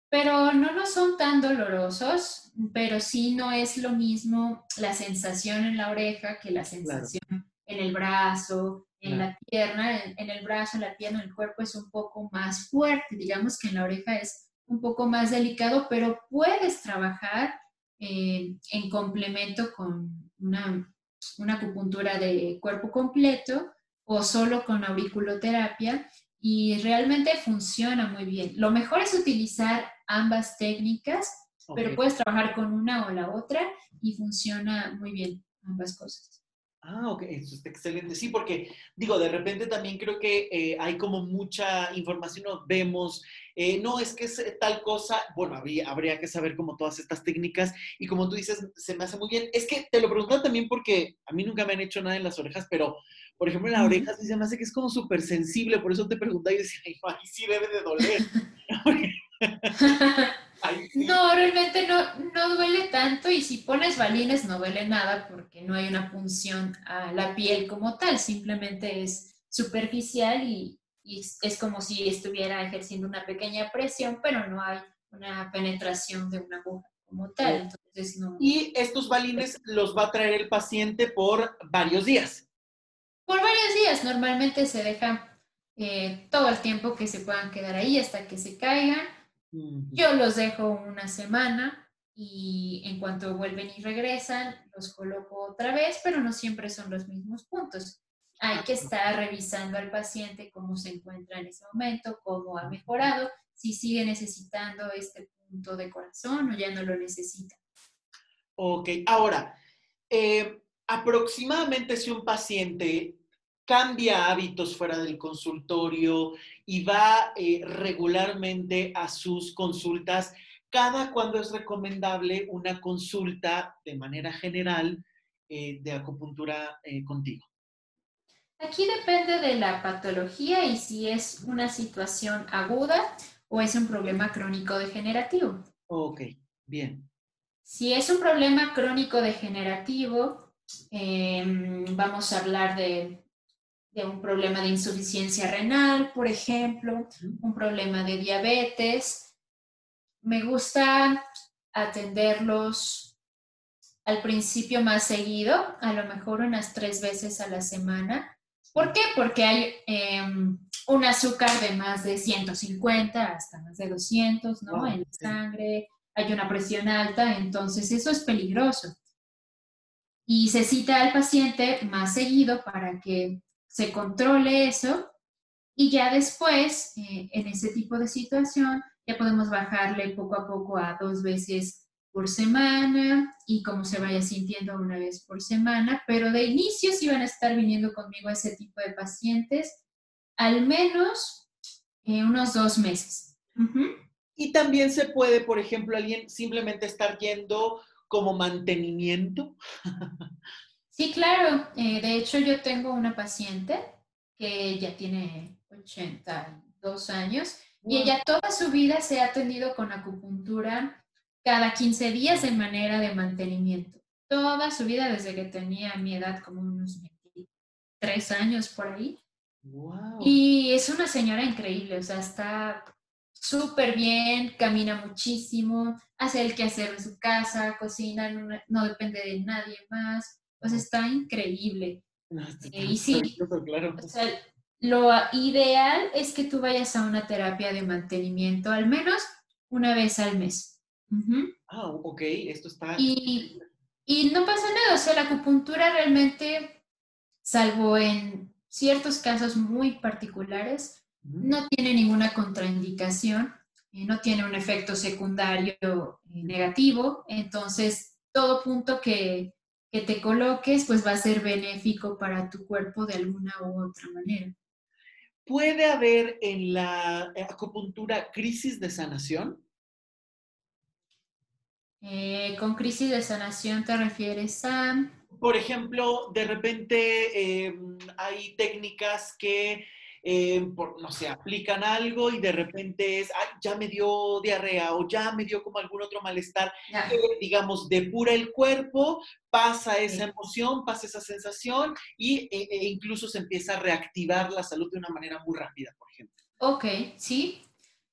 pero no lo son tan dolorosos, pero sí no es lo mismo la sensación en la oreja que la sensación en el brazo, en la pierna, en, el brazo, en la pierna, en el cuerpo es un poco más fuerte, digamos que en la oreja es un poco más delicado, pero puedes trabajar eh, en complemento con una, una acupuntura de cuerpo completo o solo con auriculoterapia y realmente funciona muy bien. Lo mejor es utilizar ambas técnicas, pero puedes trabajar con una o la otra y funciona muy bien ambas cosas. Ah, ok, eso está excelente. Sí, porque digo, de repente también creo que eh, hay como mucha información, nos vemos, eh, no, es que es eh, tal cosa, bueno, habría, habría, que saber como todas estas técnicas y como tú dices, se me hace muy bien. Es que te lo pregunto también porque a mí nunca me han hecho nada en las orejas, pero por ejemplo en la oreja sí se me hace que es como súper sensible, por eso te preguntaba y decía, ay, sí debe de doler. No, realmente no, no duele tanto y si pones balines no duele nada porque no hay una punción a la piel como tal, simplemente es superficial y, es como si estuviera ejerciendo una pequeña presión, pero no hay una penetración de una aguja como tal. Y estos balines los va a traer el paciente por varios días. Por varios días, normalmente se dejan eh, todo el tiempo que se puedan quedar ahí hasta que se caigan yo los dejo una semana y en cuanto vuelven y regresan, los coloco otra vez, pero no siempre son los mismos puntos. Hay que estar revisando al paciente cómo se encuentra en ese momento, cómo ha mejorado, si sigue necesitando este punto de corazón o ya no lo necesita. Ok, ahora, eh, aproximadamente si un paciente cambia hábitos fuera del consultorio y va eh, regularmente a sus consultas. Cada cuando es recomendable una consulta de manera general eh, de acupuntura eh, contigo. Aquí depende de la patología y si es una situación aguda o es un problema crónico degenerativo. Ok, bien. Si es un problema crónico degenerativo, em, vamos a hablar de de un problema de insuficiencia renal, por ejemplo, un problema de diabetes. Me gusta atenderlos al principio más seguido, a lo mejor unas tres veces a la semana. ¿Por qué? Porque hay em, un azúcar de más de 150 hasta más de 200 ¿no? en la sangre, hay una presión alta, entonces eso es peligroso. Y se cita al paciente más seguido para que se controle eso y ya después, eh, en ese tipo de situación, ya podemos bajarle poco a poco a dos veces por semana y como se vaya sintiendo una vez por semana, pero de inicio si van a estar viniendo conmigo ese tipo de pacientes, al menos eh, unos dos meses. Y también se puede, por ejemplo, alguien simplemente estar yendo como mantenimiento. Sí, claro. Eh, de hecho, yo tengo una paciente que ya tiene 82 años y ella toda su vida se ha atendido con acupuntura cada 15 días de manera de mantenimiento. Toda su vida desde que tenía mi edad, como unos 23 años por ahí. Y es una señora increíble, o sea, está súper bien, camina muchísimo, hace el quehacer en su casa, cocina, no depende de nadie más pues está increíble. Eh, y sí, lo ideal es que tú vayas a una terapia de mantenimiento al menos una vez al mes. Ah, ok, esto está... Y, y no pasa nada, o sea, la acupuntura realmente, salvo en ciertos casos muy particulares, no tiene ninguna contraindicación, eh, no tiene un efecto secundario eh, negativo, entonces todo punto que, que te coloques, pues va a ser benéfico para tu cuerpo de alguna u otra manera. ¿Puede haber en la acupuntura crisis de sanación? Eh, con crisis de sanación te refieres a... por ejemplo, de repente em, hay técnicas que, em, no sé, aplican algo y de repente es, ay, ya me dio diarrea o ya me dio como algún otro malestar, digamos, depura el cuerpo, pasa esa emoción, pasa esa sensación y, e, e incluso se empieza a reactivar la salud de una manera muy rápida, por ejemplo. Ok, sí.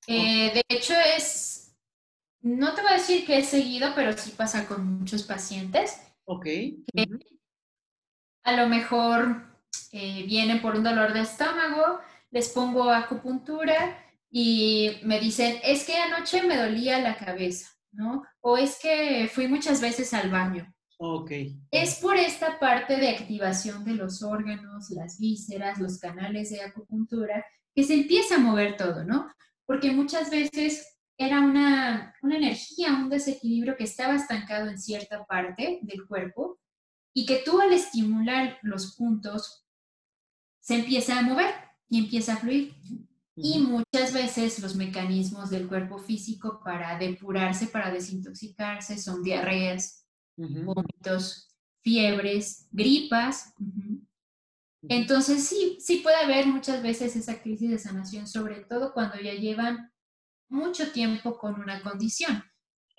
Eh, de hecho, es, no te voy a decir que es seguido, pero sí pasa con muchos pacientes. Ok. A lo mejor eh, vienen por un dolor de estómago, les pongo acupuntura y me dicen, es que anoche me dolía la cabeza, ¿no? O es que fui muchas veces al baño. Ok. Es por esta parte de activación de los órganos, las vísceras, los canales de acupuntura, que se empieza a mover todo, ¿no? Porque muchas veces era una, una energía, un desequilibrio que estaba estancado en cierta parte del cuerpo y que tú al estimular los puntos se empieza a mover y empieza a fluir. Y muchas veces los mecanismos del cuerpo físico para depurarse, para desintoxicarse, son diarreas, vómitos, fiebres, gripas. Entonces sí, sí puede haber muchas veces esa crisis de sanación, sobre todo cuando ya llevan mucho tiempo con una condición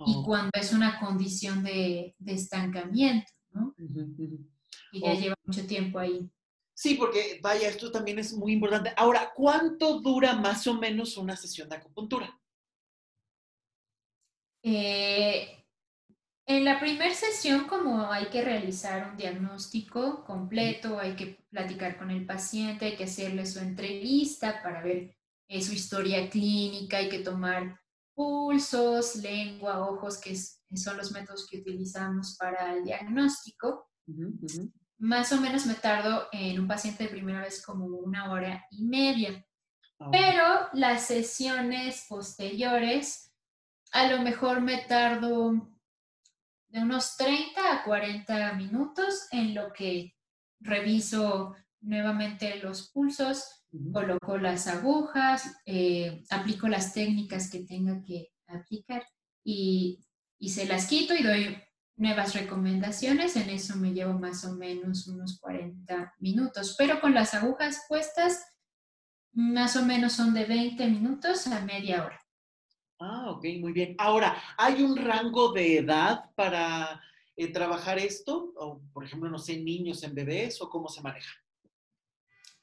y oh. cuando es una condición de, estancamiento, ¿no? Y ya lleva mucho tiempo ahí. Sí, porque vaya, esto también es muy importante. Ahora, ¿cuánto dura más o menos una sesión de acupuntura? Eh, en la primera sesión, como hay que realizar un diagnóstico completo, hay que platicar con el paciente, hay que hacerle su entrevista para ver eh, su historia clínica, hay que tomar pulsos, lengua, ojos, que, son los métodos que utilizamos para el diagnóstico. Más o menos me tardo en un paciente de primera vez como una hora y media. Ah, Pero las sesiones posteriores, a lo mejor me tardo de unos 30 a 40 minutos en lo que reviso nuevamente los pulsos, coloco las agujas, eh, aplico las técnicas que tenga que aplicar y, y, se las quito y doy nuevas recomendaciones. En eso me llevo más o menos unos 40 minutos, pero con las agujas puestas, más o menos son de 20 minutos a media hora. Ah, ok, muy bien. Ahora, ¿hay un rango de edad para eh, trabajar esto? O, por ejemplo, no sé, niños en bebés o cómo se maneja.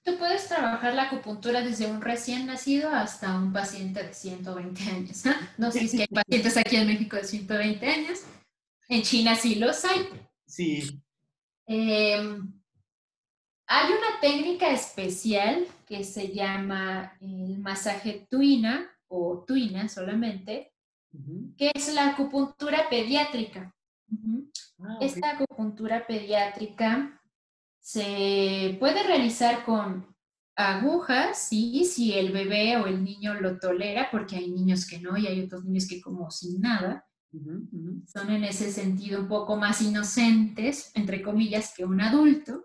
Tú puedes trabajar la acupuntura desde un recién nacido hasta un paciente de 120 años. No, sé si hay pacientes aquí en México de 120 años. En China sí los hay. Sí. Em, hay una técnica especial que se llama el masaje tuina o tuina solamente, que es la acupuntura pediátrica. Ah, Esta acupuntura pediátrica se puede realizar con agujas, sí, si el bebé o el niño lo tolera, porque hay niños que no y hay otros niños que como sin nada. Son en ese sentido un poco más inocentes, entre comillas, que un adulto.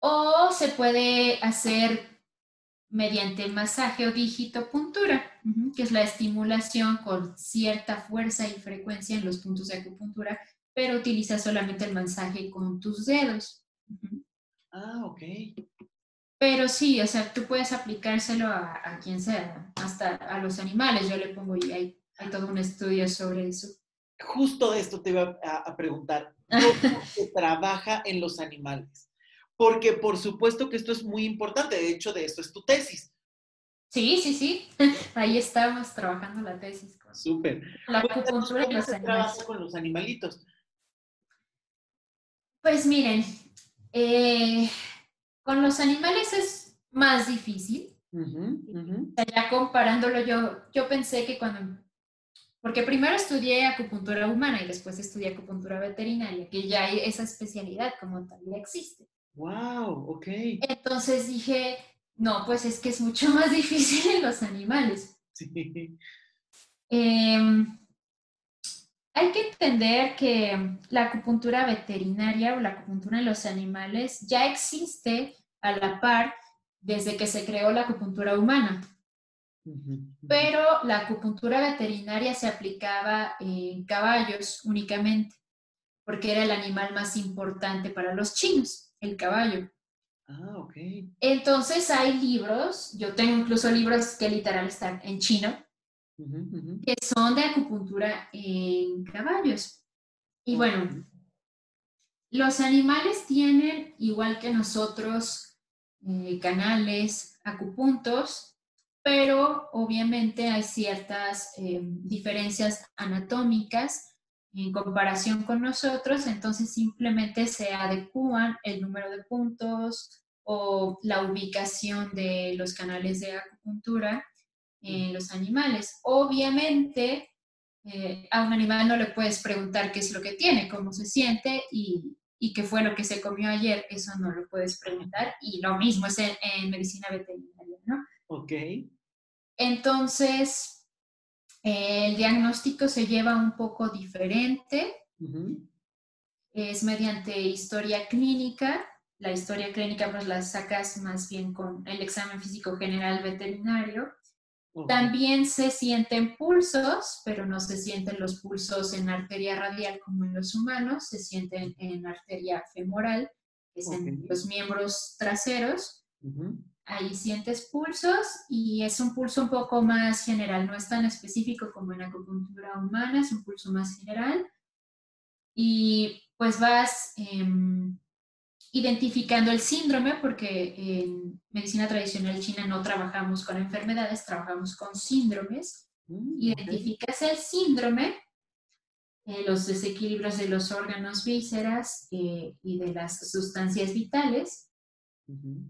O se puede hacer mediante masaje o digitopuntura, que es la estimulación con cierta fuerza y frecuencia en los puntos de acupuntura pero utiliza solamente el masaje con tus dedos. Ah, ok. Pero sí, o sea, tú puedes aplicárselo a, quien sea, hasta a los animales. Yo le pongo y hay, hay todo un estudio sobre eso. Justo de esto te iba a, preguntar. ¿Cómo se trabaja en los animales? Porque por supuesto que esto es muy importante. De hecho, de esto es tu tesis. Sí, sí, sí. Ahí estamos trabajando la tesis. Súper. La acupuntura en los animales. con los animalitos? Pues miren, eh, con los animales es más difícil. Ya comparándolo, yo, yo pensé que cuando, porque primero estudié acupuntura humana y después estudié acupuntura veterinaria, que ya hay esa especialidad como tal, ya existe. Wow, ok. Entonces dije, no, pues es que es mucho más difícil en los animales. Sí. Eh, hay que entender que la acupuntura veterinaria o la acupuntura en los animales ya existe a la par desde que se creó la acupuntura humana. Pero la acupuntura veterinaria se aplicaba en caballos únicamente. porque era el animal más importante para los chinos, el caballo. Ah, ok. Entonces hay libros, yo tengo incluso libros que literal están en chino, que son de acupuntura en caballos. Y bueno, los animales tienen, igual que nosotros, eh, canales, acupuntos, pero obviamente hay ciertas eh, diferencias anatómicas en comparación con nosotros, entonces simplemente se adecúan el número de puntos o la ubicación de los canales de acupuntura en los animales. Obviamente, eh, a un animal no le puedes preguntar qué es lo que tiene, cómo se siente y, y qué fue lo que se comió ayer, eso no lo puedes preguntar. Y lo mismo es en, medicina veterinaria, ¿no? Ok. Entonces, el diagnóstico se lleva un poco diferente. Es mediante historia clínica. La historia clínica pues la sacas más bien con el examen físico general veterinario. También se sienten pulsos, pero no se sienten los pulsos en arteria radial como en los humanos, se sienten en arteria femoral, que es en los miembros traseros. Ahí sientes pulsos y es un pulso un poco más general, no es tan específico como en acupuntura humana, es un pulso más general. Y pues vas em, identificando el síndrome, porque en medicina tradicional china no trabajamos con enfermedades, trabajamos con síndromes. Mm, Identificas el síndrome, eh, los desequilibrios de los órganos vísceras eh, y de las sustancias vitales,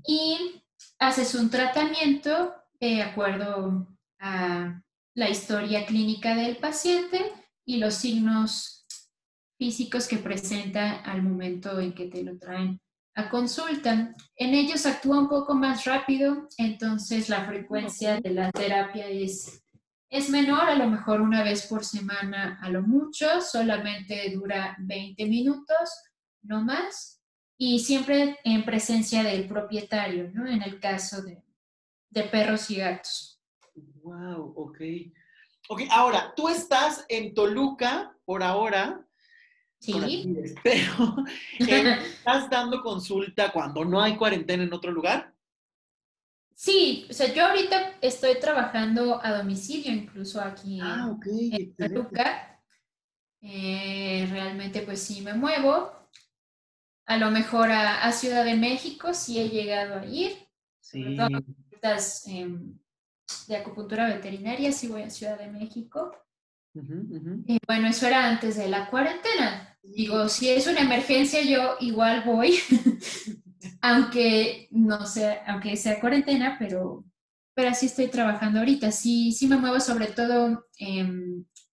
y haces un tratamiento de acuerdo a la historia clínica del paciente y los signos físicos que presenta al momento en que te lo traen a consulta. En ellos actúa un poco más rápido, entonces la frecuencia de la terapia es, es menor, a lo mejor una vez por semana a lo mucho, solamente dura 20 minutos, no más, y siempre en presencia del propietario, ¿no? En el caso de, de perros y gatos. Wow, ok. Ok, ahora, tú estás en Toluca por ahora, Sí. Pero, ¿estás dando consulta cuando no hay cuarentena en otro lugar? Sí, o sea, yo ahorita estoy trabajando a domicilio, incluso aquí ah, en Toluca. Eh, realmente, pues sí me muevo. A lo mejor a, Ciudad de México sí he llegado a ir. Sí. Em, de acupuntura veterinaria, sí voy a Ciudad de México. Y bueno, eso era antes de la cuarentena. Digo, si es una emergencia, yo igual voy, aunque no sea, aunque sea cuarentena, pero, pero así estoy trabajando ahorita. Sí, sí me muevo sobre todo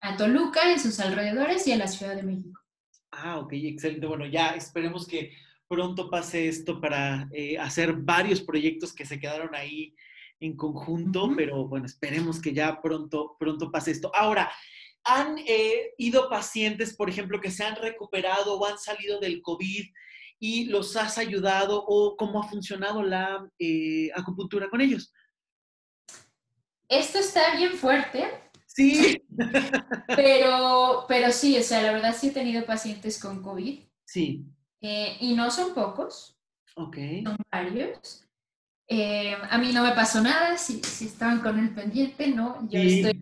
a Toluca, en sus alrededores y a la Ciudad de México. Ah, ok, excelente. Bueno, ya esperemos que pronto pase esto para eh, hacer varios proyectos que se quedaron ahí en conjunto, pero bueno, esperemos que ya pronto, pronto pase esto. Ahora, ¿Han eh, ido pacientes, por ejemplo, que se han recuperado o han salido del COVID y los has ayudado o cómo ha funcionado la eh, acupuntura con ellos? Esto está bien fuerte. Sí. pero, pero sí, o sea, la verdad sí he tenido pacientes con COVID. Sí. Eh, y no son pocos. Ok. Son varios. a mí no me pasó nada, si, si estaban con el pendiente, no, yo estoy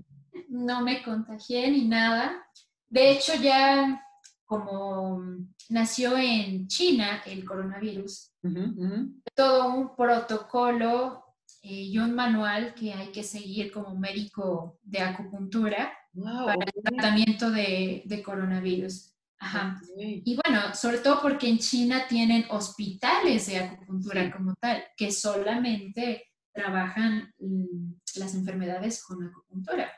no me contagié ni nada. De hecho, ya como nació en China el coronavirus, todo un protocolo eh, y un manual que hay que seguir como médico de acupuntura para el tratamiento de, coronavirus. Y bueno, sobre todo porque en China tienen hospitales de acupuntura como tal, que solamente trabajan mm, las enfermedades con acupuntura.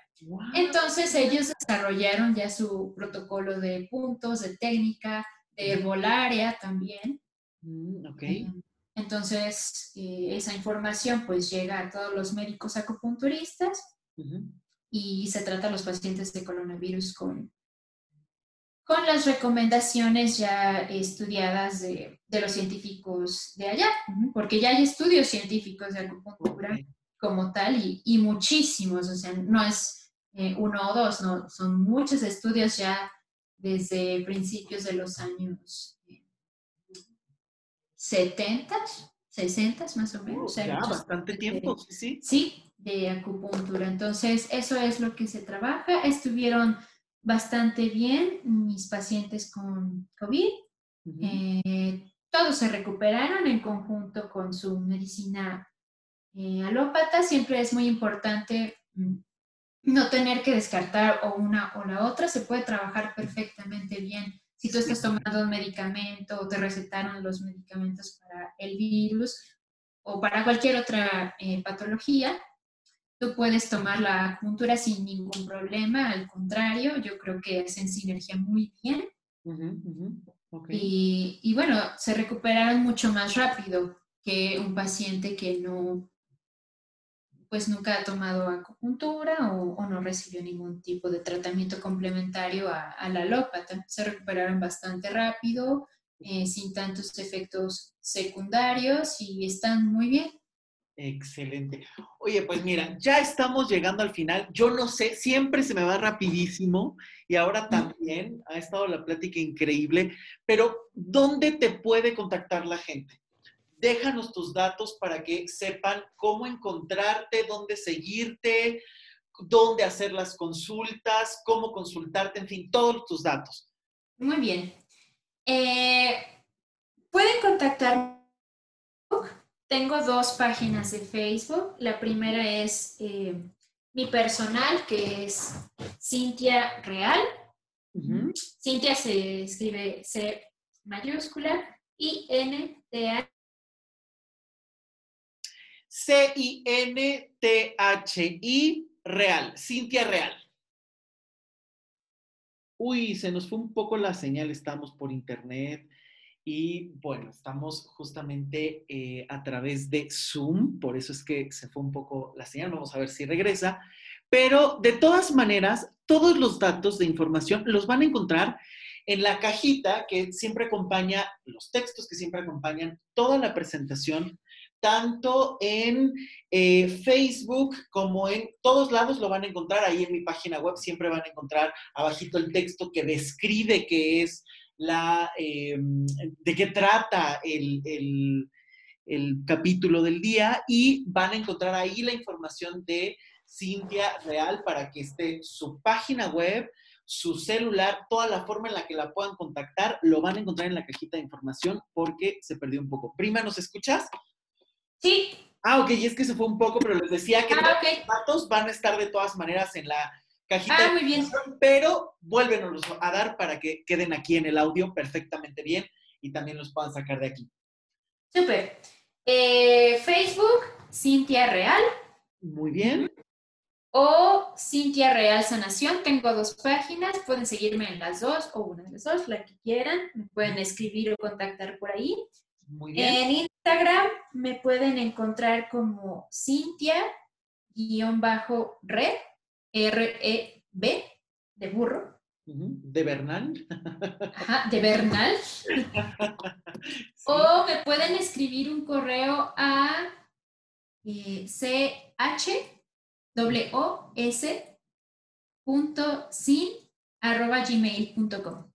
Entonces ellos desarrollaron ya su protocolo de puntos, de técnica, de herbolaria también. Mm, okay. Eh, entonces eh, esa información pues llega a todos los médicos acupunturistas y se trata a los pacientes de coronavirus con, con las recomendaciones ya estudiadas de, de los científicos de allá, porque ya hay estudios científicos de acupuntura como tal y, y muchísimos, o sea, no es eh, uno o dos, ¿no? Son muchos estudios ya desde principios de los años 70, 60 más o menos. ya, bastante tiempo, sí, sí. Sí, de acupuntura. Entonces, eso es lo que se trabaja. Estuvieron bastante bien mis pacientes con COVID. Eh, todos se recuperaron en conjunto con su medicina eh, alópata. Siempre es muy importante mm, no tener que descartar o una o la otra. Se puede trabajar perfectamente bien si tú estás tomando un medicamento o te recetaron los medicamentos para el virus o para cualquier otra eh, patología, tú puedes tomar la acupuntura sin ningún problema. Al contrario, yo creo que hacen sinergia muy bien. Y, y, bueno, se recuperaron mucho más rápido que un paciente que no, pues nunca ha tomado acupuntura o, no recibió ningún tipo de tratamiento complementario a, la alópata. Se recuperaron bastante rápido, eh, sin tantos efectos secundarios y están muy bien. Excelente. Oye, pues mira, ya estamos llegando al final. Yo no sé, siempre se me va rapidísimo y ahora también ha estado la plática increíble, pero ¿dónde te puede contactar la gente? Déjanos tus datos para que sepan cómo encontrarte, dónde seguirte, dónde hacer las consultas, cómo consultarte, en fin, todos tus datos. Muy bien. Eh, pueden contactarme. Tengo dos páginas de Facebook. La primera es eh, mi personal, que es Cintia Real. Cintia se escribe C mayúscula y N T A C-I-N-T-H-I Real, Cintia Real. Uy, se nos fue un poco la señal, estamos por internet y bueno, estamos justamente eh, a través de Zoom, por eso es que se fue un poco la señal, vamos a ver si regresa. Pero de todas maneras, todos los datos de información los van a encontrar en la cajita que siempre acompaña, los textos que siempre acompañan toda la presentación tanto en eh, Facebook como en todos lados lo van a encontrar. Ahí en mi página web siempre van a encontrar abajito el texto que describe qué es la, eh, de qué trata el, el capítulo del día y van a encontrar ahí la información de Cintia Real para que esté su página web, su celular, toda la forma en la que la puedan contactar, lo van a encontrar en la cajita de información porque se perdió un poco. Prima, ¿nos escuchas? Sí. Ah, ok, y es que se fue un poco, pero les decía que ah, los datos van a estar de todas maneras en la cajita. Ah, muy bien. Pero vuélvenos a dar para que queden aquí en el audio perfectamente bien y también los puedan sacar de aquí. Súper. Eh, Facebook, Cintia Real. Muy bien. O Cintia Real Sanación. Tengo dos páginas. Pueden seguirme en las dos o una de las dos, la que quieran. Me pueden escribir o contactar por ahí. Muy bien. En Instagram me pueden encontrar como Cintia-red, R-E-B, de burro. De Bernal. Ajá, de Bernal. O me pueden escribir un correo a eh, arroba gmail.com.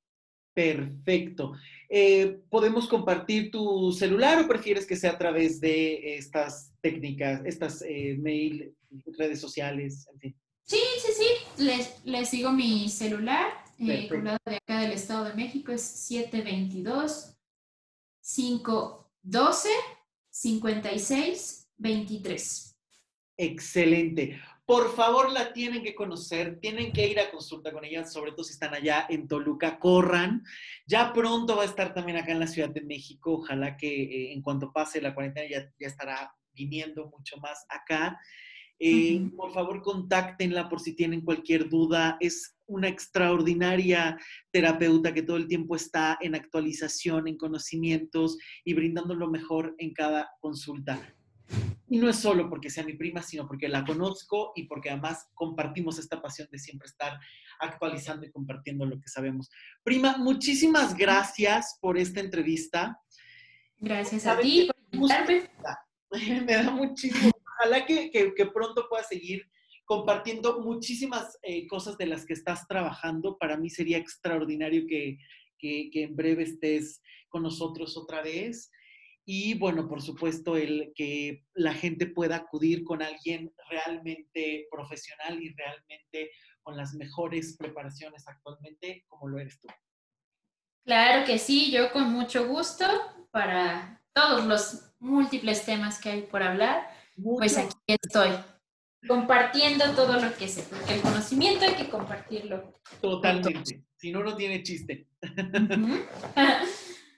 Perfecto. Eh, ¿Podemos compartir tu celular o prefieres que sea a través de estas técnicas, estas eh, mail, redes sociales, en fin? Sí, sí, sí. Les, les digo mi celular. Eh, lado de acá del Estado de México es 722 512 56 23. Excelente. Por favor, la tienen que conocer, tienen que ir a consulta con ella, sobre todo si están allá en Toluca, corran. Ya pronto va a estar también acá en la Ciudad de México. Ojalá que eh, en cuanto pase la cuarentena ya, ya estará viniendo mucho más acá. Eh, por favor, contáctenla por si tienen cualquier duda. Es una extraordinaria terapeuta que todo el tiempo está en actualización, en conocimientos y brindando lo mejor en cada consulta. Y no es solo porque sea mi prima, sino porque la conozco y porque además compartimos esta pasión de siempre estar actualizando y compartiendo lo que sabemos. Prima, muchísimas gracias por esta entrevista. Gracias a ti por invitarme. Me da muchísimo. Ojalá que, que, pronto pueda seguir compartiendo muchísimas eh, cosas de las que estás trabajando. Para mí sería extraordinario que, que, en breve estés con nosotros otra vez. Y bueno, por supuesto, el que la gente pueda acudir con alguien realmente profesional y realmente con las mejores preparaciones actualmente, como lo eres tú. Claro que sí, yo con mucho gusto para todos los múltiples temas que hay por hablar, pues aquí estoy compartiendo todo lo que sé, porque el conocimiento hay que compartirlo. Totalmente, si no, no tiene chiste.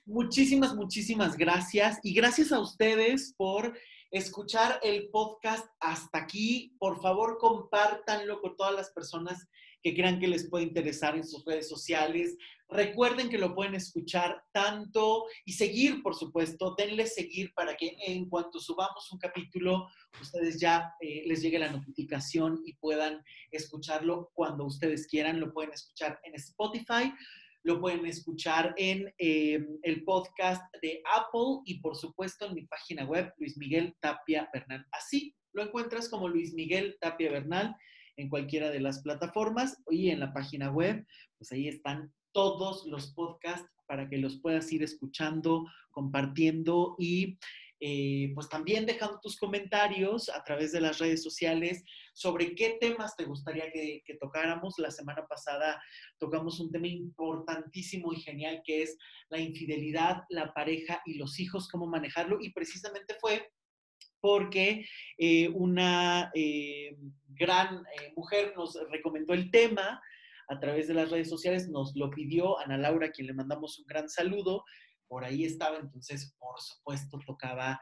muchísimas, muchísimas gracias y gracias a ustedes por escuchar el podcast hasta aquí. Por favor, compártanlo con todas las personas que crean que les puede interesar en sus redes sociales. Recuerden que lo pueden escuchar tanto y seguir, por supuesto. Denle seguir para que en cuanto subamos un capítulo, ustedes ya eh, les llegue la notificación y puedan escucharlo cuando ustedes quieran. Lo pueden escuchar en Spotify lo pueden escuchar en eh, el podcast de Apple y por supuesto en mi página web, Luis Miguel Tapia Bernal. Así lo encuentras como Luis Miguel Tapia Bernal en cualquiera de las plataformas y en la página web, pues ahí están todos los podcasts para que los puedas ir escuchando, compartiendo y eh, pues también dejando tus comentarios a través de las redes sociales sobre qué temas te gustaría que, tocáramos. La semana pasada tocamos un tema importantísimo y genial que es la infidelidad, la pareja y los hijos, cómo manejarlo. Y precisamente fue porque eh, una eh, gran eh, mujer nos recomendó el tema a través de las redes sociales, nos lo pidió Ana Laura, a quien le mandamos un gran saludo, por ahí estaba, entonces, por supuesto, tocaba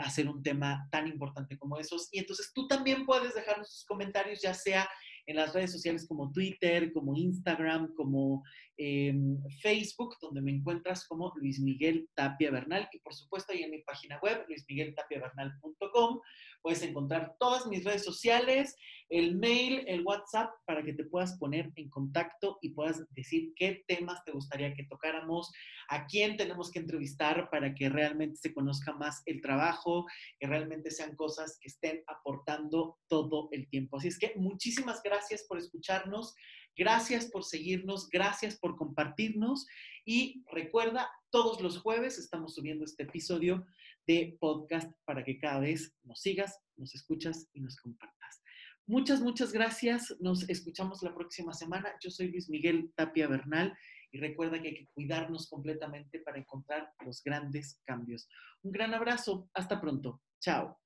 hacer un tema tan importante como esos. Y entonces tú también puedes dejarnos tus comentarios, ya sea en las redes sociales como Twitter, como Instagram, como em, Facebook, donde me encuentras como Luis Miguel Tapia Bernal y por supuesto ahí en mi página web, luismigueltapiabernal.com, puedes encontrar todas mis redes sociales, el mail, el WhatsApp, para que te puedas poner en contacto y puedas decir qué temas te gustaría que tocáramos, a quién tenemos que entrevistar para que realmente se conozca más el trabajo, que realmente sean cosas que estén aportando todo el tiempo. Así es que muchísimas gracias por escucharnos. Gracias por seguirnos, gracias por compartirnos y recuerda, todos los jueves estamos subiendo este episodio de podcast para que cada vez nos sigas, nos escuchas y nos compartas. Muchas, muchas gracias. Nos escuchamos la próxima semana. Yo soy Luis Miguel Tapia Bernal y recuerda que hay que cuidarnos completamente para encontrar los grandes cambios. Un gran abrazo. Hasta pronto. Chao.